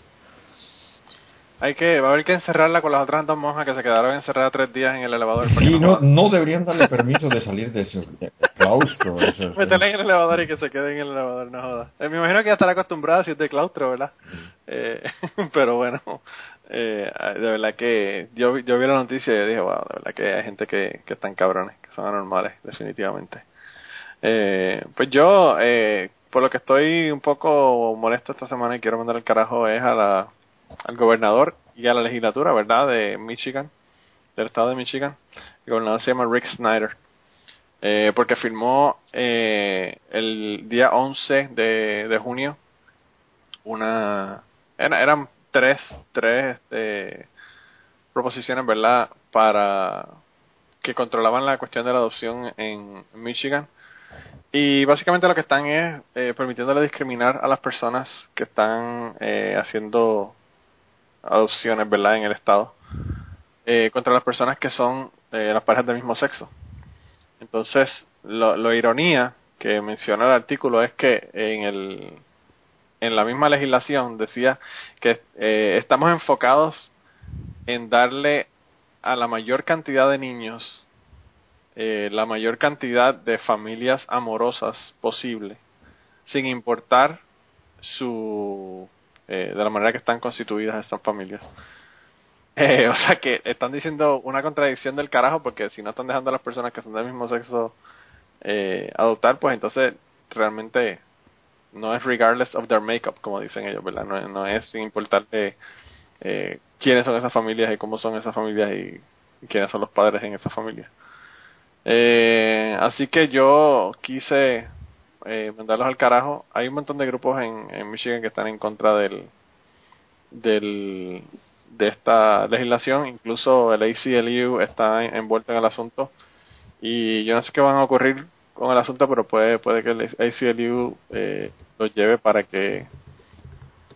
Hay que, va a haber que encerrarla con las otras dos monjas que se quedaron encerradas tres días en el elevador. Sí, no, deberían darle permiso de salir de eh, claustro. Métela en el elevador y que se quede en el elevador, no jodas. Eh, me imagino que ya estará acostumbrada si es de claustro, ¿verdad? Eh, pero bueno, eh, de verdad que yo, vi- yo vi la noticia y dije, wow, de verdad que hay gente que, que están cabrones, que son anormales, definitivamente. Eh, pues yo, eh, por lo que estoy un poco molesto esta semana y quiero mandar el carajo es a la, al gobernador y a la legislatura, ¿verdad? De Michigan, del estado de Michigan. El gobernador se llama Rick Snyder. Eh, porque firmó eh, el día 11 de, de junio una... era- eran tres, tres este, proposiciones, ¿verdad? Para que controlaban la cuestión de la adopción en Michigan Y básicamente lo que están es eh, permitiéndole discriminar a las personas que están eh, haciendo adopciones, ¿verdad?, en el Estado, eh, contra las personas que son eh, las parejas del mismo sexo. Entonces, lo, ironía que menciona el artículo es que en el en la misma legislación decía que eh, estamos enfocados en darle a la mayor cantidad de niños eh, la mayor cantidad de familias amorosas posible, sin importar su eh, de la manera que están constituidas estas familias. Eh, o sea que están diciendo una contradicción del carajo porque si no están dejando a las personas que son del mismo sexo eh, adoptar, pues entonces realmente no es regardless of their makeup, como dicen ellos, ¿verdad? No, no es sin importarle eh, quiénes son esas familias y cómo son esas familias y quiénes son los padres en esas familias. Eh, así que yo quise eh, mandarlos al carajo. Hay un montón de grupos en, en Michigan que están en contra del, del de esta legislación. Incluso el ACLU está en- envuelto en el asunto. Y yo no sé qué van a ocurrir con el asunto, pero puede, puede que el ACLU eh, lo lleve para que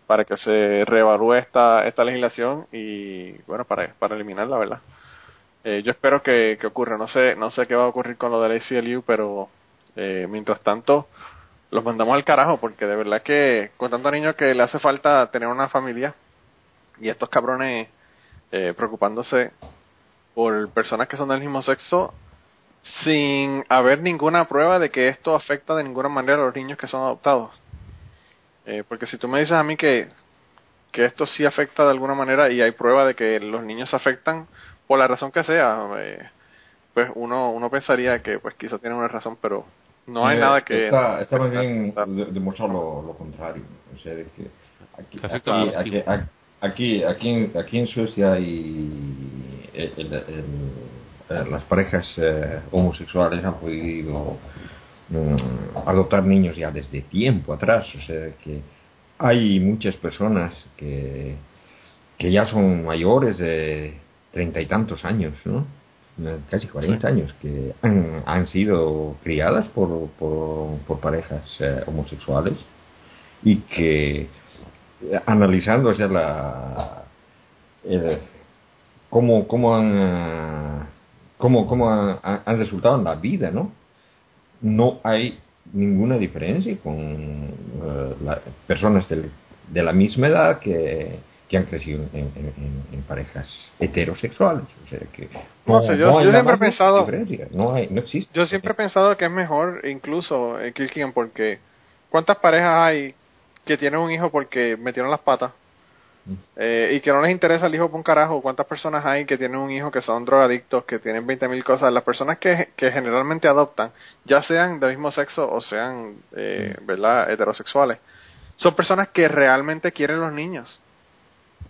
para que se reevalúe esta, esta legislación y bueno para, para eliminarla, ¿verdad? Eh, yo espero que, que ocurra. No sé, no sé qué va a ocurrir con lo del ACLU, pero eh, mientras tanto los mandamos al carajo porque de verdad que con tantos niños que le hace falta tener una familia y estos cabrones eh, preocupándose por personas que son del mismo sexo sin haber ninguna prueba de que esto afecta de ninguna manera a los niños que son adoptados. Eh, porque si tú me dices a mí que, que esto sí afecta de alguna manera y hay prueba de que los niños se afectan por la razón que sea, eh, pues uno, uno pensaría que pues quizá tiene una razón, pero no hay Eh, nada que... Está, está más bien demostrar lo, lo contrario. O sea, de que aquí, aquí, aquí, activo. aquí, aquí, en, Suecia hay el- el- el- eh, las parejas eh, homosexuales han podido mm, adoptar niños ya desde tiempo atrás. O sea, que hay muchas personas que, que ya son mayores de treinta y tantos años, ¿no? Eh, Casi 40 años, que han, han sido criadas por, por, por parejas eh, homosexuales y que eh, analizando sea, la, eh, cómo, cómo han, cómo, cómo han, han resultado en la vida, ¿no? No hay ninguna diferencia con eh, la- personas del- de la misma edad que, que han crecido en, en- en- en parejas heterosexuales. O sea que No sé, yo- siempre he pensado- no, hay, no existe. Yo siempre he pensado que es mejor, incluso en Kilkian, porque ¿cuántas parejas hay que tienen un hijo porque metieron las patas? Eh, y que no les interesa el hijo por un carajo. ¿Cuántas personas hay que tienen un hijo que son drogadictos, que tienen 20.000 cosas? Las personas que, que generalmente adoptan, ya sean del mismo sexo o sean, eh, ¿verdad?, heterosexuales, son personas que realmente quieren los niños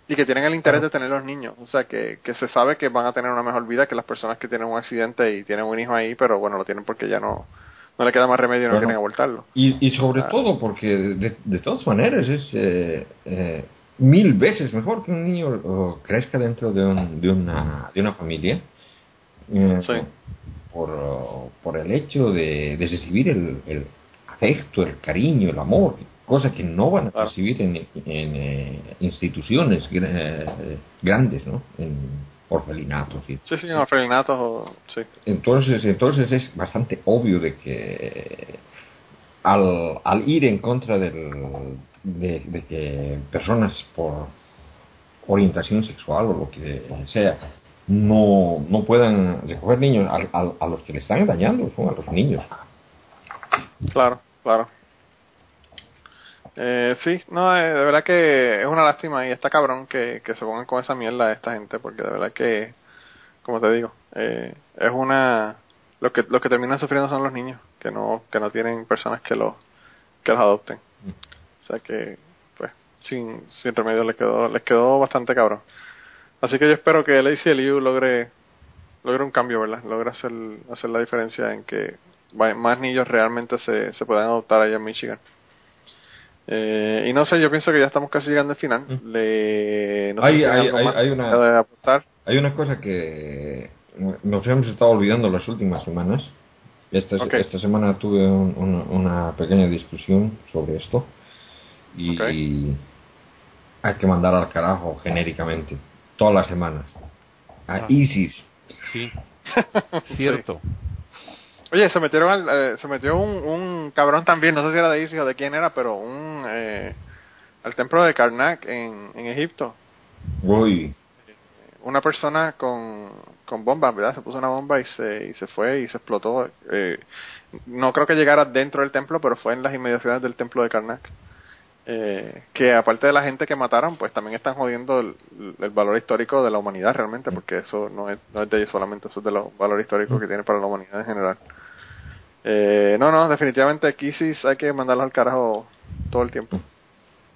y que tienen el interés de tener los niños. O sea, que, que se sabe que van a tener una mejor vida que las personas que tienen un accidente y tienen un hijo ahí, pero bueno, lo tienen porque ya no, no le queda más remedio y no Claro. quieren abortarlo. Y, y sobre Ah. todo porque de, de todas maneras es eh, eh, mil veces mejor que un niño oh, crezca dentro de, un- de, una, de una familia eh, Sí. por, oh, por el hecho de, de recibir el, el afecto, el cariño, el amor, cosa que no van a recibir en, en, eh, instituciones eh, grandes, ¿no? En orfelinatos y Sí, sí, en orfelinatos o... Sí. entonces, entonces es bastante obvio de que al, al ir en contra del, de, de que personas por orientación sexual o lo que sea no, no puedan recoger niños, al- al- a, los que le están dañando son a los niños. Claro, claro. Eh, sí, no, eh, de verdad que es una lástima y está cabrón que, que se pongan con esa mierda esta gente, porque de verdad que, como te digo, eh, es una... Lo que, lo que terminan sufriendo son los niños, que no, que no tienen personas que los, que los adopten. O sea que, pues, sin, sin remedio les quedó, les quedó bastante cabrón. Así que yo espero que el ACLU logre, logre un cambio, ¿verdad? Logre hacer, hacer la diferencia en que más niños realmente se, se puedan adoptar allá en Michigan. Eh, y no sé, yo pienso que ya estamos casi llegando al final. Le, no sé Hay- hay- hay- una-. Hay una cosa que nos hemos estado olvidando las últimas semanas, Esta, esta semana tuve un- una, una pequeña discusión sobre esto y hay que mandar al carajo genéricamente todas las semanas a Ah. ISIS. Sí, cierto. Oye, se metieron al, eh, se metió un, un cabrón también, no sé si era de Isis o de quién era, pero un eh, al templo de Karnak en, en Egipto. Uy, Una persona con, con bombas, ¿verdad? Se puso una bomba y se, y se fue y se explotó. Eh, no creo que llegara dentro del templo, pero fue en las inmediaciones del templo de Karnak. Eh, que aparte de la gente que mataron, pues también están jodiendo el, el valor histórico de la humanidad realmente, porque eso no es, no es de ellos solamente, eso es de los valor histórico que tiene para la humanidad en general. Eh, no, no, definitivamente aquí sí hay que mandarlos al carajo todo el tiempo,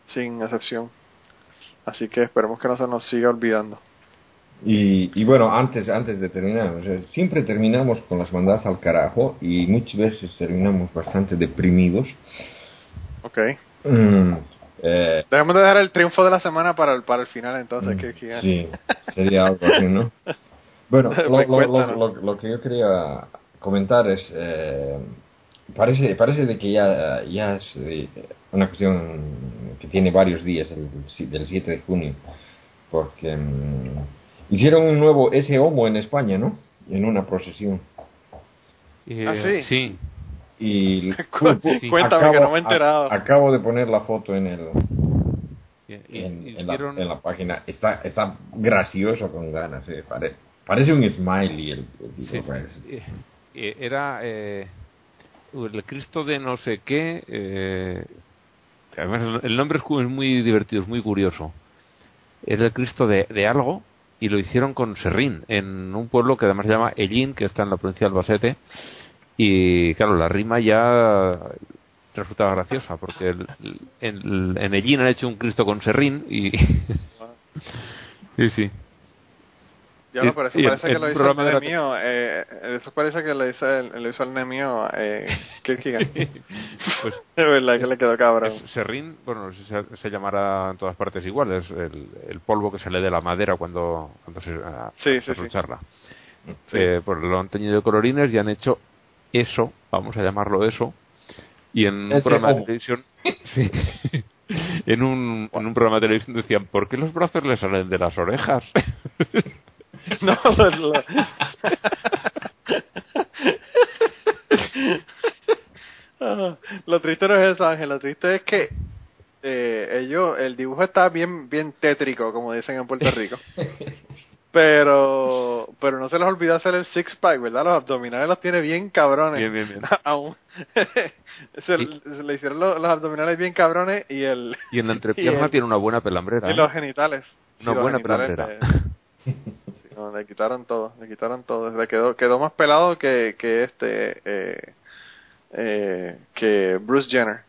sin excepción. Así que esperemos que no se nos siga olvidando. Y, y bueno, antes, antes de terminar, o sea, siempre terminamos con las mandadas al carajo y muchas veces terminamos bastante deprimidos. Ok. Mm, eh, Debemos de dejar el triunfo de la semana para el, para el final entonces. que, que- Mm, sí, sería algo así, ¿no? Bueno, lo, Pues lo- lo- lo- lo que yo quería comentar es, eh, parece, parece de que ya, ya es eh, una cuestión que tiene varios días, el, del 7 de junio, porque mm, hicieron un nuevo ese homo en España, ¿no? En una procesión. Eh, Ah, sí. Sí, Y sí. Cuéntame que no me he enterado. a- acabo de poner la foto en el en, en la, hicieron- en la página. Está está gracioso con ganas. eh, pare- parece un smiley el, el era eh, el Cristo de no sé qué. eh, además, el nombre es muy divertido, es muy curioso. Era el Cristo de, de algo y lo hicieron con serrín, en un pueblo que además se llama Ellín, que está en la provincia de Albacete. Y claro, la rima ya resultaba graciosa, porque el- el- en Ellín han hecho un Cristo con serrín y. sí, sí. Ya no, Y- pero eso y parece en- que lo hizo el mío. Eh, eso parece que lo hizo el, lo hizo el nene mío, eh. Pues de verdad que le quedó cabrón. Es- serrín, bueno, se, se llamará en todas partes igual, es el, el polvo que sale de la madera cuando, cuando se, a- Sí, se sí, charla. Sí. Eh, pues lo han teñido de colorines y han hecho eso, vamos a llamarlo eso, y en un programa de televisión, sí, en un, en un programa de televisión decían, ¿por qué los brazos le salen de las orejas? No, lo- lo- Ah, lo triste no es eso, Ángel. Lo triste es que eh, ellos, el dibujo está bien, bien tétrico, como dicen en Puerto Rico. Pero, pero no se les olvida hacer el six pack, ¿verdad? Los abdominales los tiene bien cabrones. Bien, bien, bien. Aún. se, se le hicieron los, los abdominales bien cabrones y el Y en la entrepierna el- tiene una buena pelambrera. y ¿eh? los genitales. Una buena genitales pelambrera. le- sí, no, le quitaron todo, le quitaron todo. Le quedó, quedó más pelado que, que este, eh, eh, que Bruce Jenner.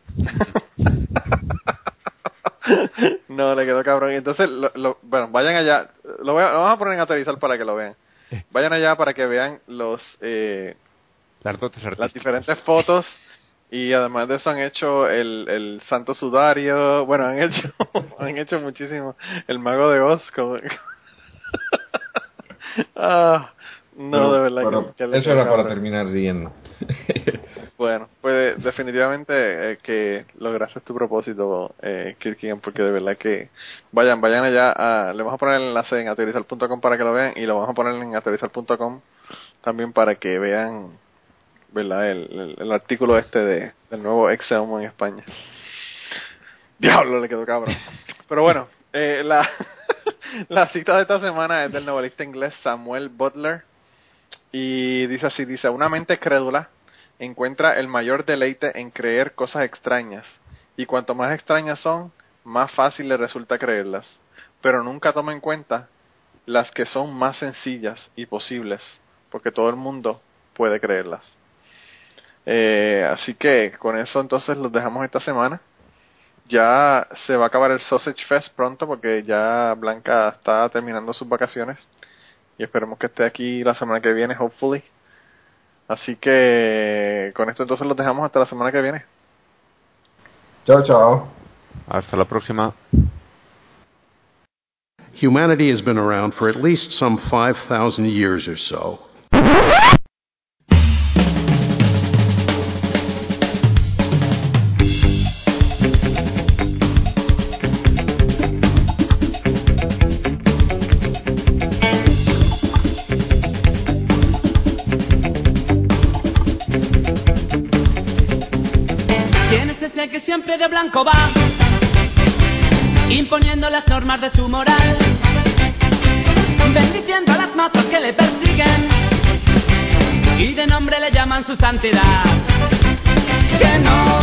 no, le quedó cabrón. Y entonces, lo, lo- bueno, vayan allá. Lo, voy a- lo vamos a poner en aterrizar para que lo vean. Vayan allá para que vean los eh, Las diferentes fotos y además de eso han hecho el, el santo sudario bueno han hecho han hecho muchísimo el mago de Oz como- ah no Pero- de verdad pero que, eso era para terminar riendo. Bueno pues definitivamente eh, que lograste tu propósito eh, Kirkigan porque de verdad que vayan vayan allá a, le vamos a poner el enlace en aterrizar.com para que lo vean y lo vamos a poner en aterrizar.com también para que vean ¿verdad? El, artículo este de, del nuevo Excelmo en España. Diablo, le quedó cabrón. Pero bueno, eh, la, la cita de esta semana es del novelista inglés Samuel Butler y dice así, dice, una mente crédula encuentra el mayor deleite en creer cosas extrañas y cuanto más extrañas son, más fácil le resulta creerlas, pero nunca toma en cuenta las que son más sencillas y posibles, porque todo el mundo puede creerlas. Eh, así que con eso entonces los dejamos esta semana. Ya se va a acabar el Sausage Fest pronto porque ya Blanca está terminando sus vacaciones y esperemos que esté aquí la semana que viene, hopefully. Así que con esto entonces los dejamos hasta la semana que viene. Chao, chao. Hasta la próxima. Humanity has been around for at least some 5,000 years or so. las normas de su moral, bendiciendo a las matas que le persiguen y de nombre le llaman su santidad. Que no